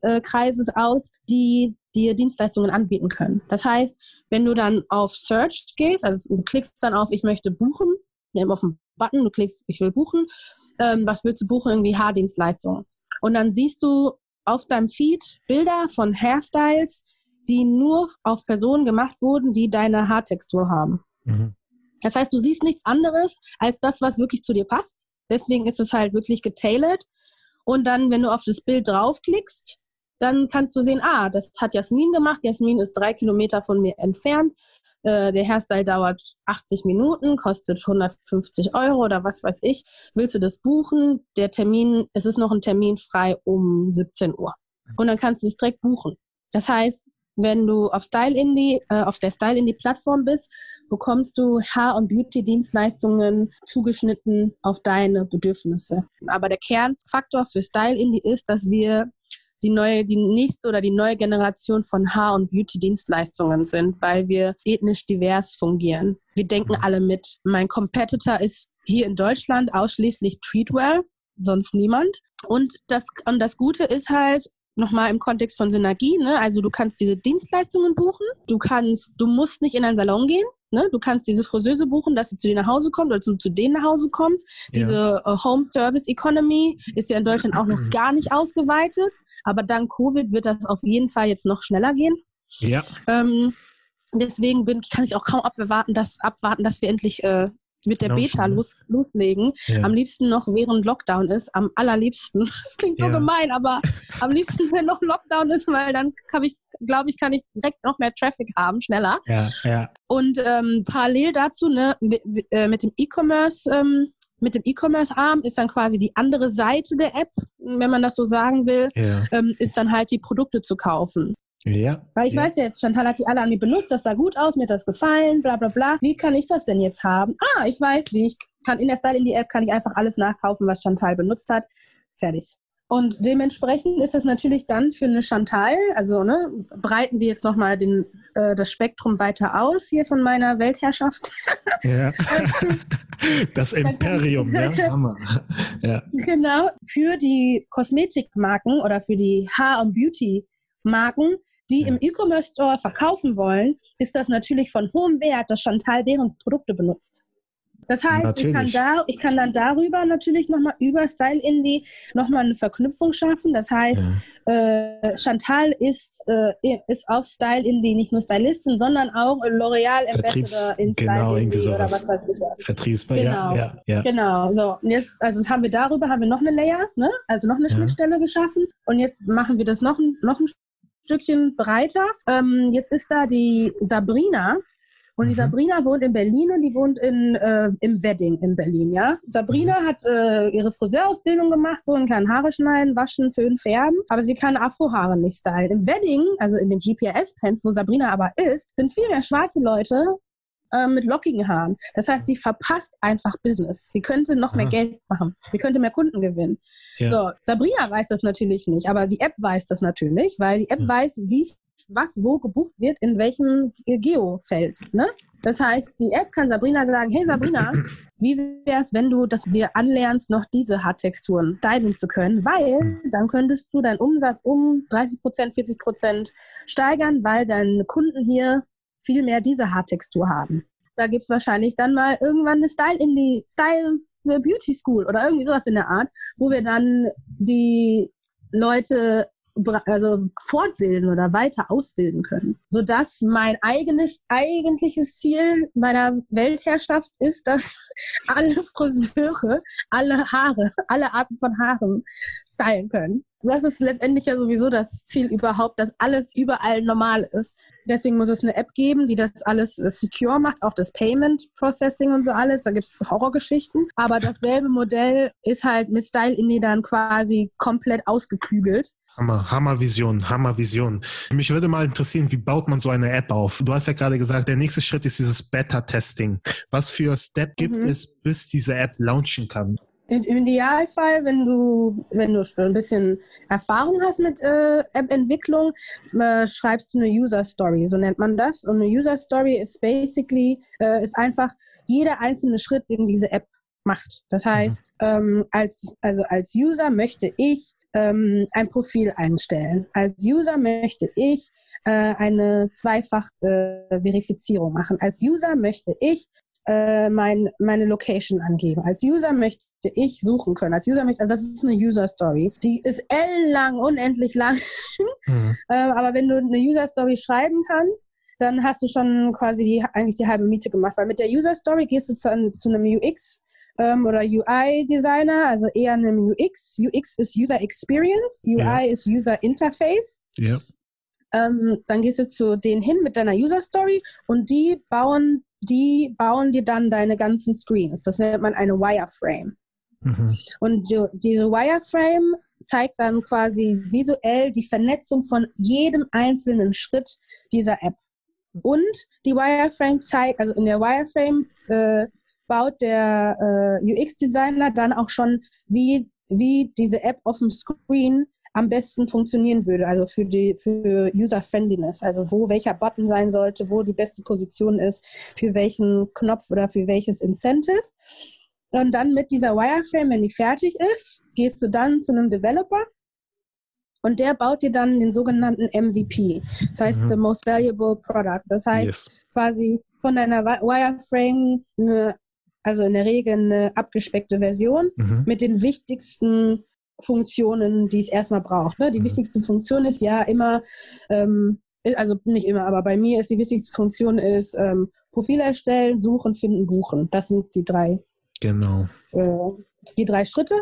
äh, aus, die dir Dienstleistungen anbieten können. Das heißt, wenn du dann auf Search gehst, also du klickst dann auf Ich möchte buchen, nimm auf den Button, du klickst Ich will buchen, ähm, was willst du buchen? Irgendwie Haardienstleistungen. Und dann siehst du auf deinem Feed Bilder von Hairstyles, die nur auf Personen gemacht wurden, die deine Haartextur haben. Mhm. Das heißt, du siehst nichts anderes als das, was wirklich zu dir passt. Deswegen ist es halt wirklich getailert. Und dann, wenn du auf das Bild draufklickst, dann kannst du sehen, ah, das hat Jasmin gemacht. Jasmin ist drei Kilometer von mir entfernt. Äh, der Hairstyle dauert 80 Minuten, kostet 150 Euro oder was weiß ich. Willst du das buchen? Der Termin, es ist noch ein Termin frei um 17 Uhr. Und dann kannst du es direkt buchen. Das heißt, wenn du auf Style Indie, äh, auf der Style Indie Plattform bist, bekommst du Haar- und Beauty-Dienstleistungen zugeschnitten auf deine Bedürfnisse. Aber der Kernfaktor für Style Indie ist, dass wir die neue, die nächste oder die neue Generation von Haar- und Beauty-Dienstleistungen sind, weil wir ethnisch divers fungieren. Wir denken alle mit. Mein Competitor ist hier in Deutschland ausschließlich Treatwell, sonst niemand. Und das, und das Gute ist halt, nochmal im Kontext von Synergie, ne? Also du kannst diese Dienstleistungen buchen, du kannst, du musst nicht in einen Salon gehen, ne? Du kannst diese Friseuse buchen, dass sie zu dir nach Hause kommt oder du zu denen nach Hause kommst. Ja. Diese uh, Home Service Economy ist ja in Deutschland auch noch <clears throat> gar nicht ausgeweitet, aber dank Covid wird das auf jeden Fall jetzt noch schneller gehen. Ja. Ähm, deswegen bin, kann ich auch kaum abwarten, dass, abwarten, dass wir endlich äh, mit der genau Beta los, loslegen. Ja. Am liebsten noch während Lockdown ist, am allerliebsten. <laughs> Das klingt so ja. gemein, aber am liebsten, wenn noch Lockdown ist, weil dann kann ich, glaube ich, kann ich direkt noch mehr Traffic haben, schneller. Ja, ja. Und ähm, parallel dazu, ne, mit, äh, mit dem E-Commerce, ähm, mit dem E-Commerce-Arm ist dann quasi die andere Seite der App, wenn man das so sagen will, ja. ähm, ist dann halt die Produkte zu kaufen. Ja. Weil ich ja. weiß ja jetzt, Chantal hat die alle an mir benutzt, das sah gut aus, mir hat das gefallen, bla bla bla. Wie kann ich das denn jetzt haben? Ah, ich weiß, wie ich kann in der Style in die App kann ich einfach alles nachkaufen, was Chantal benutzt hat. Fertig. Und dementsprechend ist das natürlich dann für eine Chantal, also ne, breiten wir jetzt nochmal den äh, das Spektrum weiter aus hier von meiner Weltherrschaft. <laughs> Ja. <laughs> das Imperium, ja. <laughs> Hammer. ja. Genau, für die Kosmetikmarken oder für die Haar- und Beauty-Marken, die ja. im E-Commerce Store verkaufen wollen, ist das natürlich von hohem Wert, dass Chantal deren Produkte benutzt. Das heißt, ich kann, da, ich kann dann darüber natürlich nochmal über Style Indie nochmal eine Verknüpfung schaffen. Das heißt, ja. äh, Chantal ist, äh, ist auf Style Indie nicht nur Stylistin, sondern auch L'Oreal Ambassador in Style genau, Indie oder was weiß ich. Vertriebsbar, genau. ja, ja, Genau, so. Und jetzt, also haben wir darüber, haben wir noch eine Layer, ne? also noch eine. Schnittstelle geschaffen. Und jetzt machen wir das noch, noch ein Stückchen breiter. Ähm, jetzt ist da die Sabrina, und die mhm. Sabrina wohnt in Berlin und die wohnt in, äh, im Wedding in Berlin, ja. Sabrina mhm. hat äh, ihre Friseurausbildung gemacht, so einen kleinen Haare schneiden, waschen, föhnen, färben, aber sie kann Afrohaare nicht stylen. Im Wedding, also in den GPS-Pens, wo Sabrina aber ist, sind viel mehr schwarze Leute äh, mit lockigen Haaren. Das heißt, sie verpasst einfach Business. Sie könnte noch mehr Aha. Geld machen. Sie könnte mehr Kunden gewinnen. Ja. So, Sabrina weiß das natürlich nicht, aber die App weiß das natürlich, weil die App ja. weiß, wie was wo gebucht wird, in welchem Geofeld. Ne? Das heißt, die App kann Sabrina sagen, hey Sabrina, <clears throat> wie wäre es, wenn du das dir anlernst, noch diese Haartexturen stylen zu können? Weil dann könntest du deinen Umsatz um 30 Prozent, 40 Prozent steigern, weil deine Kunden hier viel mehr diese Haartextur haben. Da gibt es wahrscheinlich dann mal irgendwann eine Style in die Styles Beauty School oder irgendwie sowas in der Art, wo wir dann die Leute also fortbilden oder weiter ausbilden können. Sodass mein eigenes, eigentliches Ziel meiner Weltherrschaft ist, dass <laughs> alle Friseure alle Haare, alle Arten von Haaren stylen können. Das ist letztendlich ja sowieso das Ziel überhaupt, dass alles überall normal ist. Deswegen muss es eine App geben, die das alles äh, secure macht, auch das Payment Processing und so alles. Da gibt es Horrorgeschichten. Aber dasselbe Modell ist halt mit Style Indie dann quasi komplett ausgeklügelt. Hammer, Hammervision, Hammervision. Mich würde mal interessieren, wie baut man so eine App auf? Du hast ja gerade gesagt, der nächste Schritt ist dieses Beta-Testing. Was für Step gibt mhm. es, bis diese App launchen kann? Im Idealfall, wenn du, wenn du schon ein bisschen Erfahrung hast mit äh, App-Entwicklung, äh, schreibst du eine User Story, so nennt man das. Und eine User Story ist basically, äh, ist einfach jeder einzelne Schritt, den diese App macht. Das heißt, mhm. ähm, als, also als User möchte ich ähm, ein Profil einstellen. Als User möchte ich äh, eine Zweifach-Verifizierung äh, machen. Als User möchte ich äh, mein, meine Location angeben. Als User möchte ich suchen können. Als User möchte, also das ist eine User Story. Die ist L-lang, unendlich lang. <laughs> Mhm. äh, aber wenn du eine User Story schreiben kannst, dann hast du schon quasi die, eigentlich die halbe Miete gemacht. Weil mit der User Story gehst du zu, zu einem UX ähm, oder UI-Designer, also eher einem UX. UX ist User Experience, UI ja. ist User Interface. Ja. Ähm, dann gehst du zu denen hin mit deiner User Story und die bauen, die bauen dir dann deine ganzen Screens. Das nennt man eine Wireframe. Mhm. Und die, diese Wireframe zeigt dann quasi visuell die Vernetzung von jedem einzelnen Schritt dieser App. Und die Wireframe zeigt, also in der Wireframe äh, baut der äh, UX-Designer dann auch schon, wie, wie diese App auf dem Screen am besten funktionieren würde, also für die für User-Friendliness, also wo welcher Button sein sollte, wo die beste Position ist, für welchen Knopf oder für welches Incentive. Und dann mit dieser Wireframe, wenn die fertig ist, gehst du dann zu einem Developer und der baut dir dann den sogenannten MVP. Das heißt, mhm. the most valuable product. Das heißt, yes. quasi von deiner Wireframe eine also in der Regel eine abgespeckte Version mhm. mit den wichtigsten Funktionen, die es erstmal braucht. Ne? Die mhm. wichtigste Funktion ist ja immer, ähm, also nicht immer, aber bei mir ist die wichtigste Funktion ist ähm, Profil erstellen, suchen, finden, buchen. Das sind die drei. Genau. Äh, die drei Schritte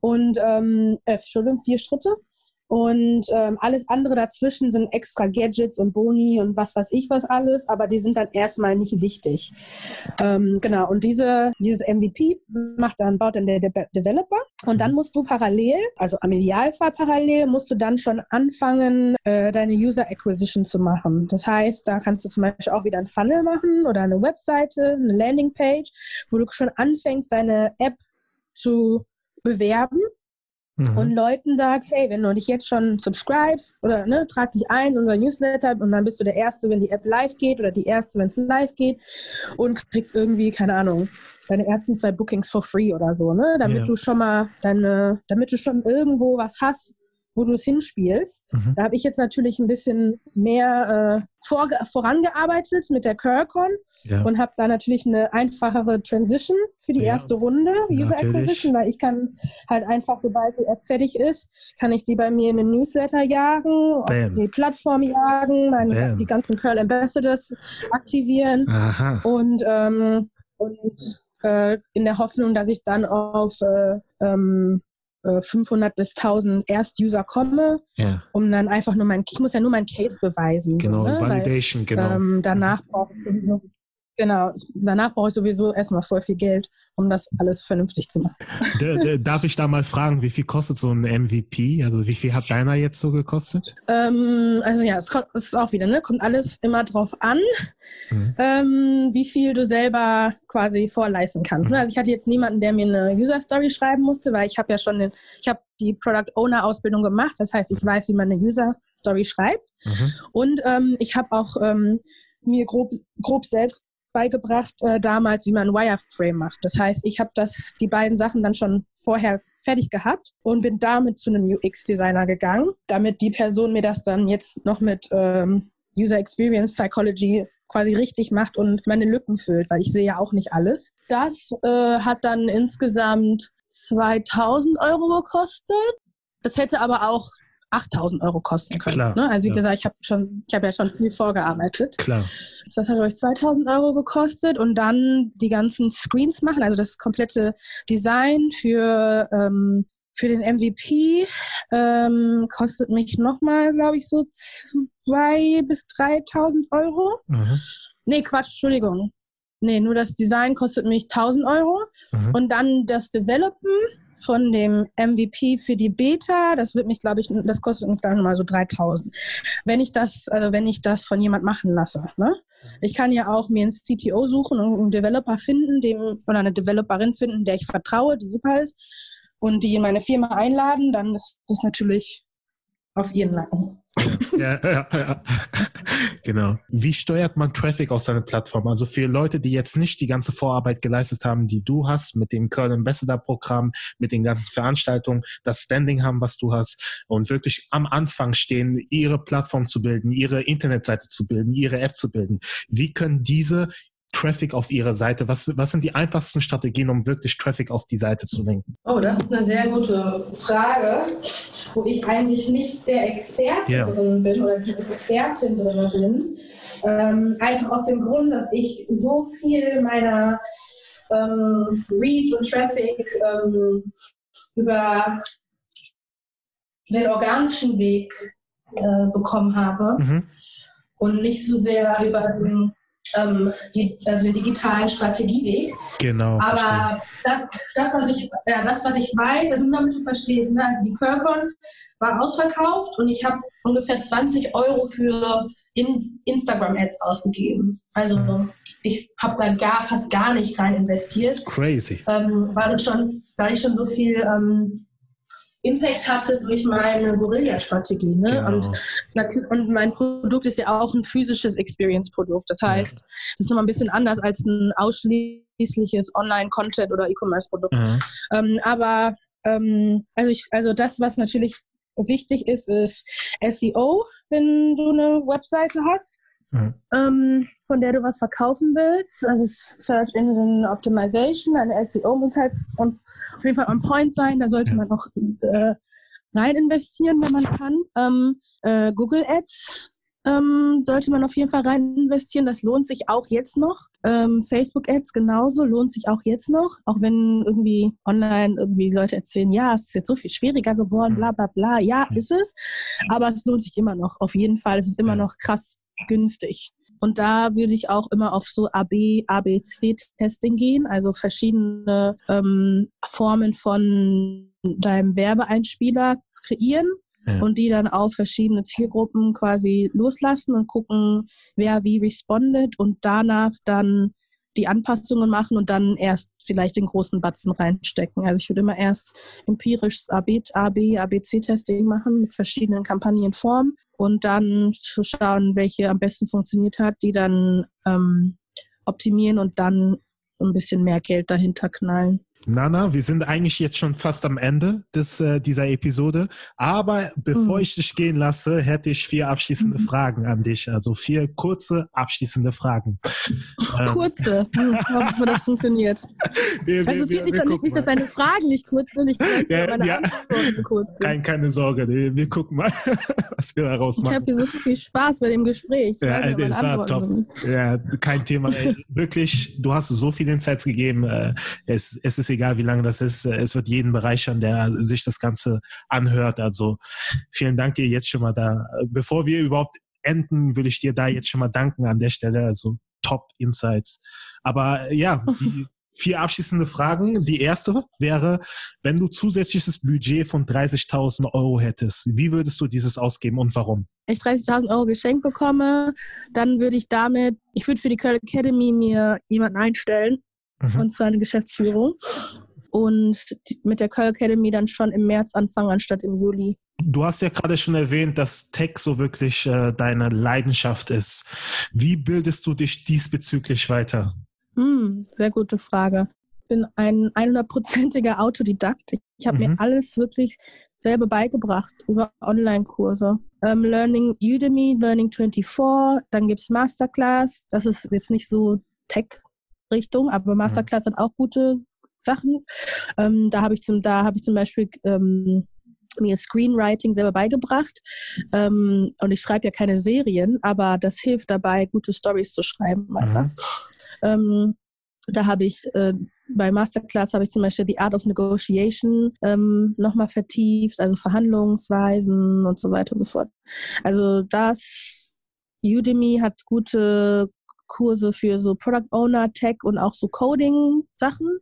und ähm, äh, Entschuldigung, vier Schritte. Und ähm, alles andere dazwischen sind extra Gadgets und Boni und was weiß ich was alles, aber die sind dann erstmal nicht wichtig. Ähm, genau, und diese, dieses MVP macht dann, baut dann der De Developer und dann musst du parallel, also am Idealfall parallel, musst du dann schon anfangen, äh, deine User Acquisition zu machen. Das heißt, da kannst du zum Beispiel auch wieder ein Funnel machen oder eine Webseite, eine Landingpage, wo du schon anfängst, deine App zu bewerben mhm. und Leuten sagst, hey, wenn du dich jetzt schon subscribest oder ne, trag dich ein in unser Newsletter und dann bist du der Erste, wenn die App live geht oder die Erste, wenn es live geht und kriegst irgendwie, keine Ahnung, deine ersten zwei Bookings for free oder so, ne? Damit ja. du schon mal deine, damit du schon irgendwo was hast, wo du es hinspielst. Mhm. Da habe ich jetzt natürlich ein bisschen mehr äh, vor, vorangearbeitet mit der Curcon ja. und habe da natürlich eine einfachere Transition für die ja. erste Runde User natürlich. Acquisition, weil ich kann halt einfach, sobald die App fertig ist, kann ich die bei mir in den Newsletter jagen, auf die Plattform jagen, meine, die ganzen Curl Ambassadors aktivieren Aha. und ähm, und äh, in der Hoffnung, dass ich dann auf äh, ähm, 500 äh, bis 1000 Erst-User komme, ja. um dann einfach nur mein, ich muss ja nur mein Case beweisen. Genau, ne? Validation, Weil, genau. Ähm, danach brauche ich sowieso Genau, danach brauche ich sowieso erstmal voll viel Geld, um das alles vernünftig zu machen. Darf ich da mal fragen, wie viel kostet so ein MVP? Also wie viel hat deiner jetzt so gekostet? Ähm, also ja, es, kommt, es, ist auch wieder, ne? Kommt alles immer drauf an, mhm. ähm, wie viel du selber quasi vorleisten kannst. Ne? Mhm. Also ich hatte jetzt niemanden, der mir eine User Story schreiben musste, weil ich habe ja schon den, ich habe die Product Owner Ausbildung gemacht. Das heißt, ich weiß, wie man eine User Story schreibt. Mhm. Und ähm, ich habe auch ähm, mir grob, grob selbst beigebracht äh, damals, wie man Wireframe macht. Das heißt, ich habe das die beiden Sachen dann schon vorher fertig gehabt und bin damit zu einem UX-Designer gegangen, damit die Person mir das dann jetzt noch mit ähm, User Experience Psychology quasi richtig macht und meine Lücken füllt, weil ich sehe ja auch nicht alles. Das äh, hat dann insgesamt 2000 Euro gekostet. Das hätte aber auch 8000 Euro kosten können. Klar, ne? Also wie ja. gesagt, ich habe schon, ich habe ja schon viel vorgearbeitet. Klar. Das hat euch 2000 Euro gekostet und dann die ganzen Screens machen, also das komplette Design für ähm, für den MVP ähm, kostet mich nochmal, glaube ich, so 2.000 bis 3.000 Euro. Mhm. Nee, Quatsch, Entschuldigung. Nee, nur das Design kostet mich 1.000 Euro. Mhm. Und dann das Developen von dem MVP für die Beta. Das wird mich, glaube ich, das kostet mich dann mal so 3000. Wenn ich das, also wenn ich das von jemand machen lasse. Ne? Ich kann ja auch mir einen CTO suchen und einen Developer finden, dem, oder eine Developerin finden, der ich vertraue, die super ist, und die in meine Firma einladen, dann ist das natürlich auf ihren Nacken. Ja, ja, ja, <laughs> genau. Wie steuert man Traffic auf seine Plattform? Also für Leute, die jetzt nicht die ganze Vorarbeit geleistet haben, die du hast, mit dem Curl Ambassador Programm, mit den ganzen Veranstaltungen, das Standing haben, was du hast und wirklich am Anfang stehen, ihre Plattform zu bilden, ihre Internetseite zu bilden, ihre App zu bilden. Wie können diese Traffic auf ihre Seite? Was, was sind die einfachsten Strategien, um wirklich Traffic auf die Seite zu lenken? Oh, das ist eine sehr gute Frage, wo ich eigentlich nicht der Experte yeah. drin bin oder die Expertin drin bin. Ähm, einfach aus dem Grund, dass ich so viel meiner ähm, Reach und Traffic ähm, über den organischen Weg äh, bekommen habe mhm. und nicht so sehr über den ähm, die, also den digitalen Strategieweg. Genau. Aber das, das, was ich, ja, das, was ich weiß, also nur damit du verstehst, ne, also die Curcon war ausverkauft und ich habe ungefähr 20 Euro für in Instagram-Ads ausgegeben. Also mhm. ich habe da gar, fast gar nicht rein investiert. Crazy. Ähm, weil, ich schon, weil ich schon so viel ähm, Impact hatte durch meine Guerilla-Strategie. Ne? Genau. Und, und mein Produkt ist ja auch ein physisches Experience-Produkt. Das heißt, ja. das ist nochmal ein bisschen anders als ein ausschließliches Online-Content- oder E-Commerce-Produkt. Mhm. Ähm, aber ähm, also, ich, also das, was natürlich wichtig ist, ist SEO, wenn du eine Webseite hast. Mhm. Ähm, von der du was verkaufen willst. Also Search Engine Optimization, eine SEO muss halt on, auf jeden Fall on point sein. Da sollte man auch äh, rein investieren, wenn man kann. Ähm, äh, Google Ads ähm, sollte man auf jeden Fall rein investieren. Das lohnt sich auch jetzt noch. Ähm, Facebook Ads genauso lohnt sich auch jetzt noch. Auch wenn irgendwie online irgendwie Leute erzählen, ja, es ist jetzt so viel schwieriger geworden, bla bla bla. Ja, ist es. Aber es lohnt sich immer noch. Auf jeden Fall. Es ist immer noch krass günstig. Und da würde ich auch immer auf so AB, ABC-Testing gehen, also verschiedene ähm, Formen von deinem Werbeeinspieler kreieren ja. und die dann auf verschiedene Zielgruppen quasi loslassen und gucken, wer wie respondet und danach dann die Anpassungen machen und dann erst vielleicht den großen Batzen reinstecken. Also ich würde immer erst empirisch AB, AB, ABC-Testing machen mit verschiedenen Kampagnenformen und dann zu schauen, welche am besten funktioniert hat, die dann ähm, optimieren und dann ein bisschen mehr Geld dahinter knallen. Nana, wir sind eigentlich jetzt schon fast am Ende des, äh, dieser Episode. Aber bevor mhm. ich dich gehen lasse, hätte ich vier abschließende mhm. Fragen an dich. Also vier kurze abschließende Fragen. Ähm. Kurze, hm, hoffe, das funktioniert. <laughs> Wir, also es geht wir, nicht, nicht dass deine Fragen nicht kurz sind, ich weiß ja, meine ja. Antworten kurz sind. Kein, keine Sorge, wir gucken mal, <laughs> was wir daraus machen. Ich habe hier so viel Spaß bei dem Gespräch. Ja, es war top. Ja, kein Thema. <laughs> Wirklich, du hast so viele Insights gegeben. Äh, es, es ist egal, wie lange das ist. Es wird jeden bereichern, der sich das Ganze anhört. Also vielen Dank dir jetzt schon mal da. Bevor wir überhaupt enden, will ich dir da jetzt schon mal danken an der Stelle. Also Top Insights. Aber ja, <laughs> die vier abschließende Fragen. Die erste wäre, wenn du zusätzliches Budget von 30.000 Euro hättest, wie würdest du dieses ausgeben und warum? ich 30.000 Euro geschenkt bekomme, dann würde ich damit, ich würde für die Curl Academy mir jemanden einstellen, mhm. und zwar eine Geschäftsführung. Und mit der Curl Academy dann schon im März anfangen, anstatt im Juli. Du hast ja gerade schon erwähnt, dass Tech so wirklich äh, deine Leidenschaft ist. Wie bildest du dich diesbezüglich weiter? Hm, sehr gute Frage. Ich bin ein 100%iger Autodidakt. Ich, ich habe mhm. mir alles wirklich selber beigebracht über Online-Kurse. Ähm, Learning Udemy, Learning 24, dann gibt es Masterclass. Das ist jetzt nicht so Tech Richtung, aber mhm. Masterclass mhm. hat auch gute Sachen. Ähm, da habe ich zum, da habe ich zum Beispiel ähm, mir Screenwriting selber beigebracht. Ähm, und ich schreibe ja keine Serien, aber das hilft dabei, gute Stories zu schreiben. Mhm. Ähm, da habe ich äh, bei Masterclass habe ich zum Beispiel die Art of Negotiation ähm, nochmal vertieft, also Verhandlungsweisen und so weiter und so fort. Also das Udemy hat gute Kurse für so Product Owner, Tech und auch so Coding-Sachen,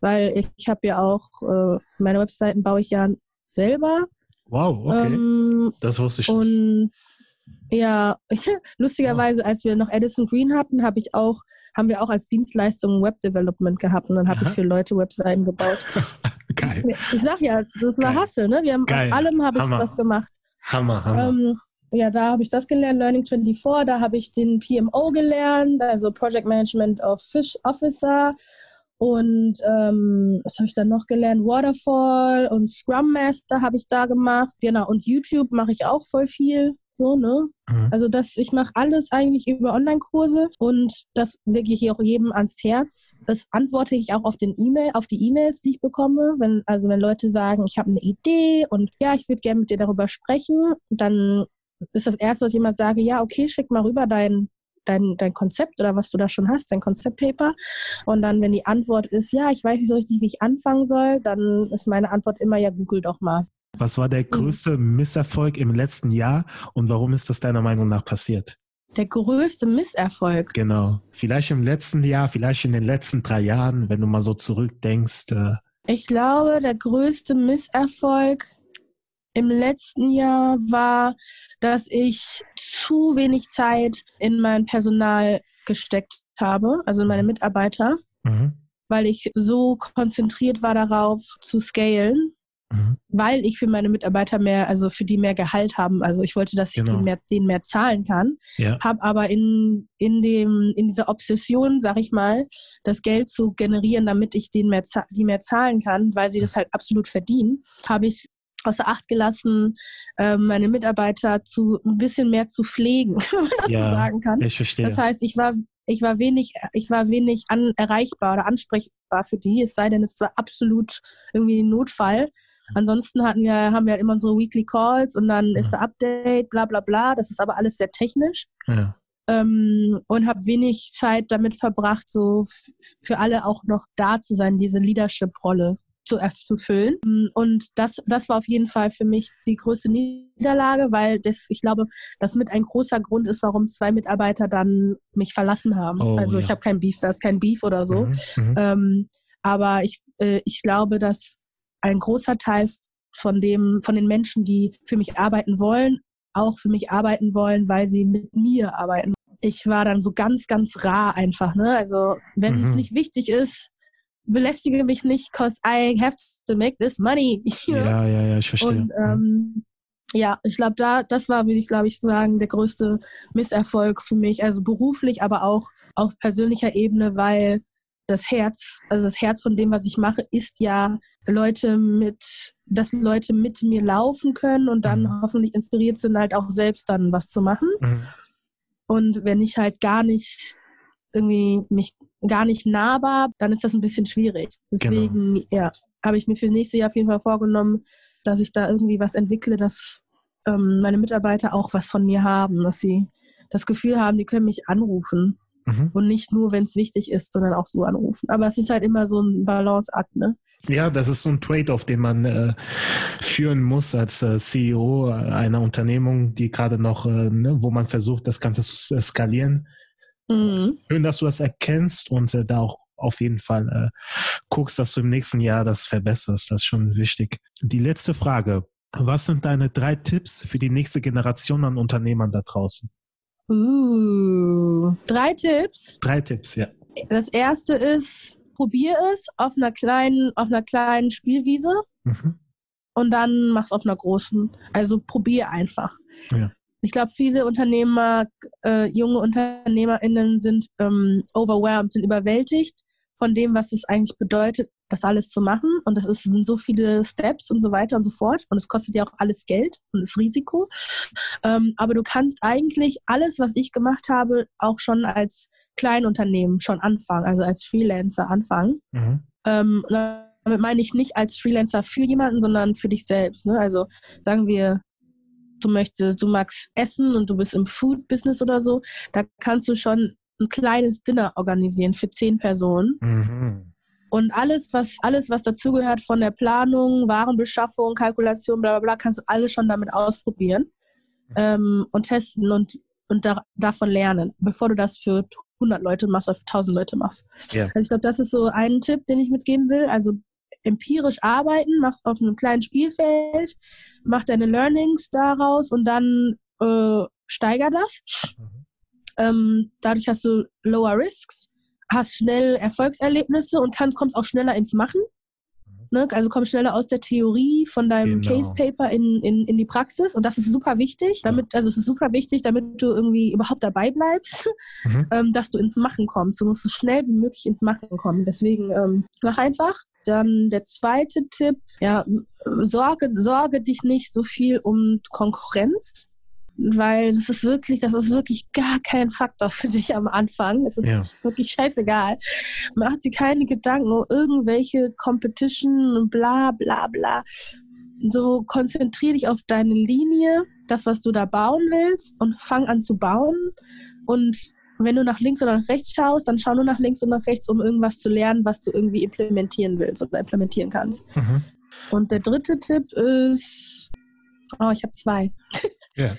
weil ich, ich habe ja auch, äh, meine Webseiten baue ich ja selber. Wow, okay. Ähm, das wusste ich und nicht. Ja, <laughs> lustigerweise, als wir noch Edison Green hatten, habe ich auch, haben wir auch als Dienstleistung Web Development gehabt und dann habe ich für Leute Webseiten gebaut. <laughs> Geil. Ich sag ja, das war Geil. Hustle, ne? Wir haben Geil. aus allem habe ich was gemacht. Hammer, Hammer. Ähm, ja, da habe ich das gelernt, Learning 24, da habe ich den PMO gelernt, also Project Management of Fish Officer. Und ähm, was habe ich dann noch gelernt? Waterfall und Scrum Master habe ich da gemacht. Genau, und YouTube mache ich auch voll viel. So, ne? Mhm. Also das, ich mache alles eigentlich über Online-Kurse und das lege ich auch jedem ans Herz. Das antworte ich auch auf den E-Mail, auf die E-Mails, die ich bekomme. Wenn, also wenn Leute sagen, ich habe eine Idee und ja, ich würde gerne mit dir darüber sprechen, dann ist das erste, was ich immer sage, ja, okay, schick mal rüber dein, dein, dein Konzept oder was du da schon hast, dein Konzeptpaper. Und dann, wenn die Antwort ist, ja, ich weiß nicht so richtig, wie ich anfangen soll, dann ist meine Antwort immer, ja, google doch mal. Was war der größte Misserfolg im letzten Jahr und warum ist das deiner Meinung nach passiert? Der größte Misserfolg. Genau. Vielleicht im letzten Jahr, vielleicht in den letzten drei Jahren, wenn du mal so zurückdenkst. Äh ich glaube, der größte Misserfolg im letzten Jahr war, dass ich zu wenig Zeit in mein Personal gesteckt habe, also in meine mhm. Mitarbeiter, mhm. weil ich so konzentriert war darauf zu scalen, mhm. weil ich für meine Mitarbeiter mehr, also für die mehr Gehalt haben. Also ich wollte, dass genau. ich denen mehr, denen mehr zahlen kann, ja. habe aber in, in, dem, in dieser Obsession, sag ich mal, das Geld zu generieren, damit ich denen mehr, die mehr zahlen kann, weil sie das halt absolut verdienen, habe ich außer Acht gelassen, äh, meine Mitarbeiter zu ein bisschen mehr zu pflegen, <laughs> wenn man das ja, so sagen kann. Ich verstehe. Das heißt, ich war ich war wenig, ich war wenig an, erreichbar oder ansprechbar für die, es sei denn, es war absolut irgendwie ein Notfall. Ansonsten hatten wir, haben wir halt immer unsere Weekly Calls und dann ja. ist der Update, bla bla bla. Das ist aber alles sehr technisch. Ja. Ähm, und habe wenig Zeit damit verbracht, so für alle auch noch da zu sein, diese Leadership-Rolle zu, zu füllen. Und das, das war auf jeden Fall für mich die größte Niederlage, weil das, ich glaube, das mit ein großer Grund ist, warum zwei Mitarbeiter dann mich verlassen haben. Oh, also ja. ich habe kein Beef, da ist kein Beef oder so. Mhm, mhm, ähm, aber ich, äh, ich glaube, dass ein großer Teil von dem, von den Menschen, die für mich arbeiten wollen, auch für mich arbeiten wollen, weil sie mit mir arbeiten ich war dann so ganz, ganz rar einfach. Ne? Also wenn mhm. es nicht wichtig ist, belästige mich nicht, cause I have to make this money. <laughs> ja, ja, ja, ich verstehe. Und, ähm, ja, ich glaube, da, das war, würde ich glaube ich sagen, der größte Misserfolg für mich. Also beruflich, aber auch auf persönlicher Ebene, weil das Herz, also das Herz von dem, was ich mache, ist ja Leute mit, dass Leute mit mir laufen können und dann mhm. hoffentlich inspiriert sind, halt auch selbst dann was zu machen. Mhm. Und wenn ich halt gar nicht irgendwie mich gar nicht nahbar, dann ist das ein bisschen schwierig. Deswegen, genau. ja, habe ich mir für das nächste Jahr auf jeden Fall vorgenommen, dass ich da irgendwie was entwickle, dass ähm, meine Mitarbeiter auch was von mir haben, dass sie das Gefühl haben, die können mich anrufen. Mhm. Und nicht nur, wenn es wichtig ist, sondern auch so anrufen. Aber es ist halt immer so ein Balanceakt, ne? Ja, das ist so ein Trade-off, den man äh, führen muss als äh, CEO einer Unternehmung, die gerade noch, äh, ne, wo man versucht, das Ganze zu skalieren. Mhm. Schön, dass du das erkennst und äh, da auch auf jeden Fall äh, guckst, dass du im nächsten Jahr das verbesserst. Das ist schon wichtig. Die letzte Frage. Was sind deine drei Tipps für die nächste Generation an Unternehmern da draußen? Uh, drei Tipps. Drei Tipps, ja. Das erste ist, probier es auf einer kleinen, auf einer kleinen Spielwiese mhm. und dann mach's auf einer großen. Also probier einfach. Ja. Ich glaube, viele Unternehmer, äh, junge UnternehmerInnen sind ähm, overwhelmed, sind überwältigt von dem, was es eigentlich bedeutet, das alles zu machen. Und das ist, sind so viele Steps und so weiter und so fort. Und es kostet ja auch alles Geld und ist Risiko. Ähm, aber du kannst eigentlich alles, was ich gemacht habe, auch schon als Kleinunternehmen schon anfangen, also als Freelancer anfangen. Mhm. Ähm, damit meine ich nicht als Freelancer für jemanden, sondern für dich selbst. Ne? Also sagen wir, du möchtest, du magst essen und du bist im Food-Business oder so, da kannst du schon ein kleines Dinner organisieren für zehn Personen. Mhm. Und alles, was, alles, was dazugehört von der Planung, Warenbeschaffung, Kalkulation, bla bla bla, kannst du alles schon damit ausprobieren ähm, und testen und, und da, davon lernen, bevor du das für 100 Leute machst oder für 1000 Leute machst. Ja. Also ich glaube, das ist so ein Tipp, den ich mitgeben will. Also empirisch arbeiten, mach auf einem kleinen Spielfeld, mach deine Learnings daraus und dann äh, steiger das. Mhm. Ähm, dadurch hast du lower risks, hast schnell Erfolgserlebnisse und kannst, kommst auch schneller ins Machen. Ne? Also kommst schneller aus der Theorie von deinem genau. Case Paper in, in, in die Praxis und das ist super wichtig, damit, also es ist super wichtig, damit du irgendwie überhaupt dabei bleibst, mhm. <laughs> ähm, dass du ins Machen kommst. Du musst so schnell wie möglich ins Machen kommen. Deswegen ähm, mach einfach. Dann der zweite Tipp, ja, sorge, sorge dich nicht so viel um Konkurrenz weil das ist wirklich, das ist wirklich gar kein Faktor für dich am Anfang. Es ist ja. wirklich scheißegal. Mach dir keine Gedanken um irgendwelche Competition und bla bla bla. So konzentrier dich auf deine Linie, das, was du da bauen willst und fang an zu bauen. Und wenn du nach links oder nach rechts schaust, dann schau nur nach links und nach rechts, um irgendwas zu lernen, was du irgendwie implementieren willst oder implementieren kannst. Mhm. Und der dritte Tipp ist, oh, ich habe zwei.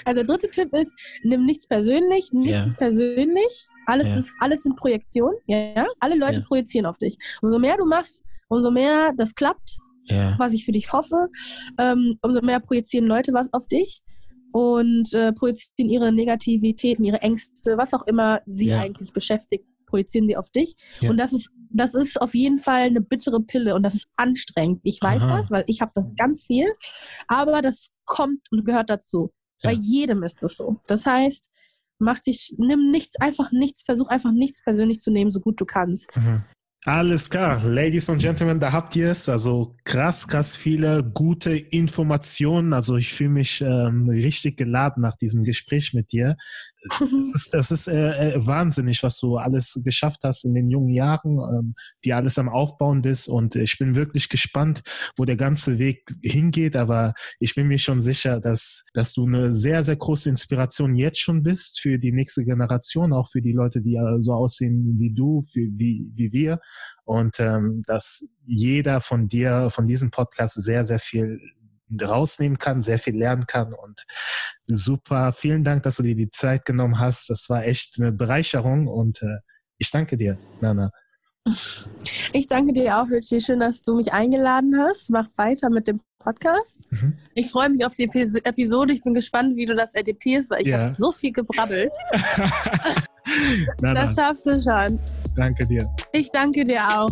Also der dritte Tipp ist, nimm nichts persönlich, nichts yeah. ist persönlich, alles yeah. ist, alles sind Projektionen, ja, alle Leute projizieren auf dich. Umso mehr du machst, umso mehr das klappt, was ich für dich hoffe, ähm, umso mehr projizieren Leute was auf dich und äh, projizieren ihre Negativitäten, ihre Ängste, was auch immer sie eigentlich beschäftigt, projizieren die auf dich. Und das ist, das ist auf jeden Fall eine bittere Pille und das ist anstrengend. Ich weiß Aha. das, weil ich habe das ganz viel, aber das kommt und gehört dazu. Bei jedem ist es so. Das heißt, mach dich, nimm nichts, einfach nichts, versuch einfach nichts persönlich zu nehmen, so gut du kannst. Mhm. Alles klar, Ladies and Gentlemen, da habt ihr es. Also krass, krass viele gute Informationen. Also ich fühle mich ähm, richtig geladen nach diesem Gespräch mit dir. Das ist, das ist äh, äh, wahnsinnig, was du alles geschafft hast in den jungen Jahren, ähm, die alles am Aufbauen bist. Und ich bin wirklich gespannt, wo der ganze Weg hingeht. Aber ich bin mir schon sicher, dass, dass du eine sehr, sehr große Inspiration jetzt schon bist für die nächste Generation, auch für die Leute, die so aussehen wie du, für, wie, wie wir. Und ähm, dass jeder von dir, von diesem Podcast sehr, sehr viel rausnehmen kann, sehr viel lernen kann und super. Vielen Dank, dass du dir die Zeit genommen hast. Das war echt eine Bereicherung und äh, ich danke dir, Nana. Ich danke dir auch, Richie. Schön, dass du mich eingeladen hast. Mach weiter mit dem Podcast. Mhm. Ich freue mich auf die Episode. Ich bin gespannt, wie du das editierst, weil ich ja. habe so viel gebrabbelt. <laughs> das schaffst du schon. Danke dir. Ich danke dir auch.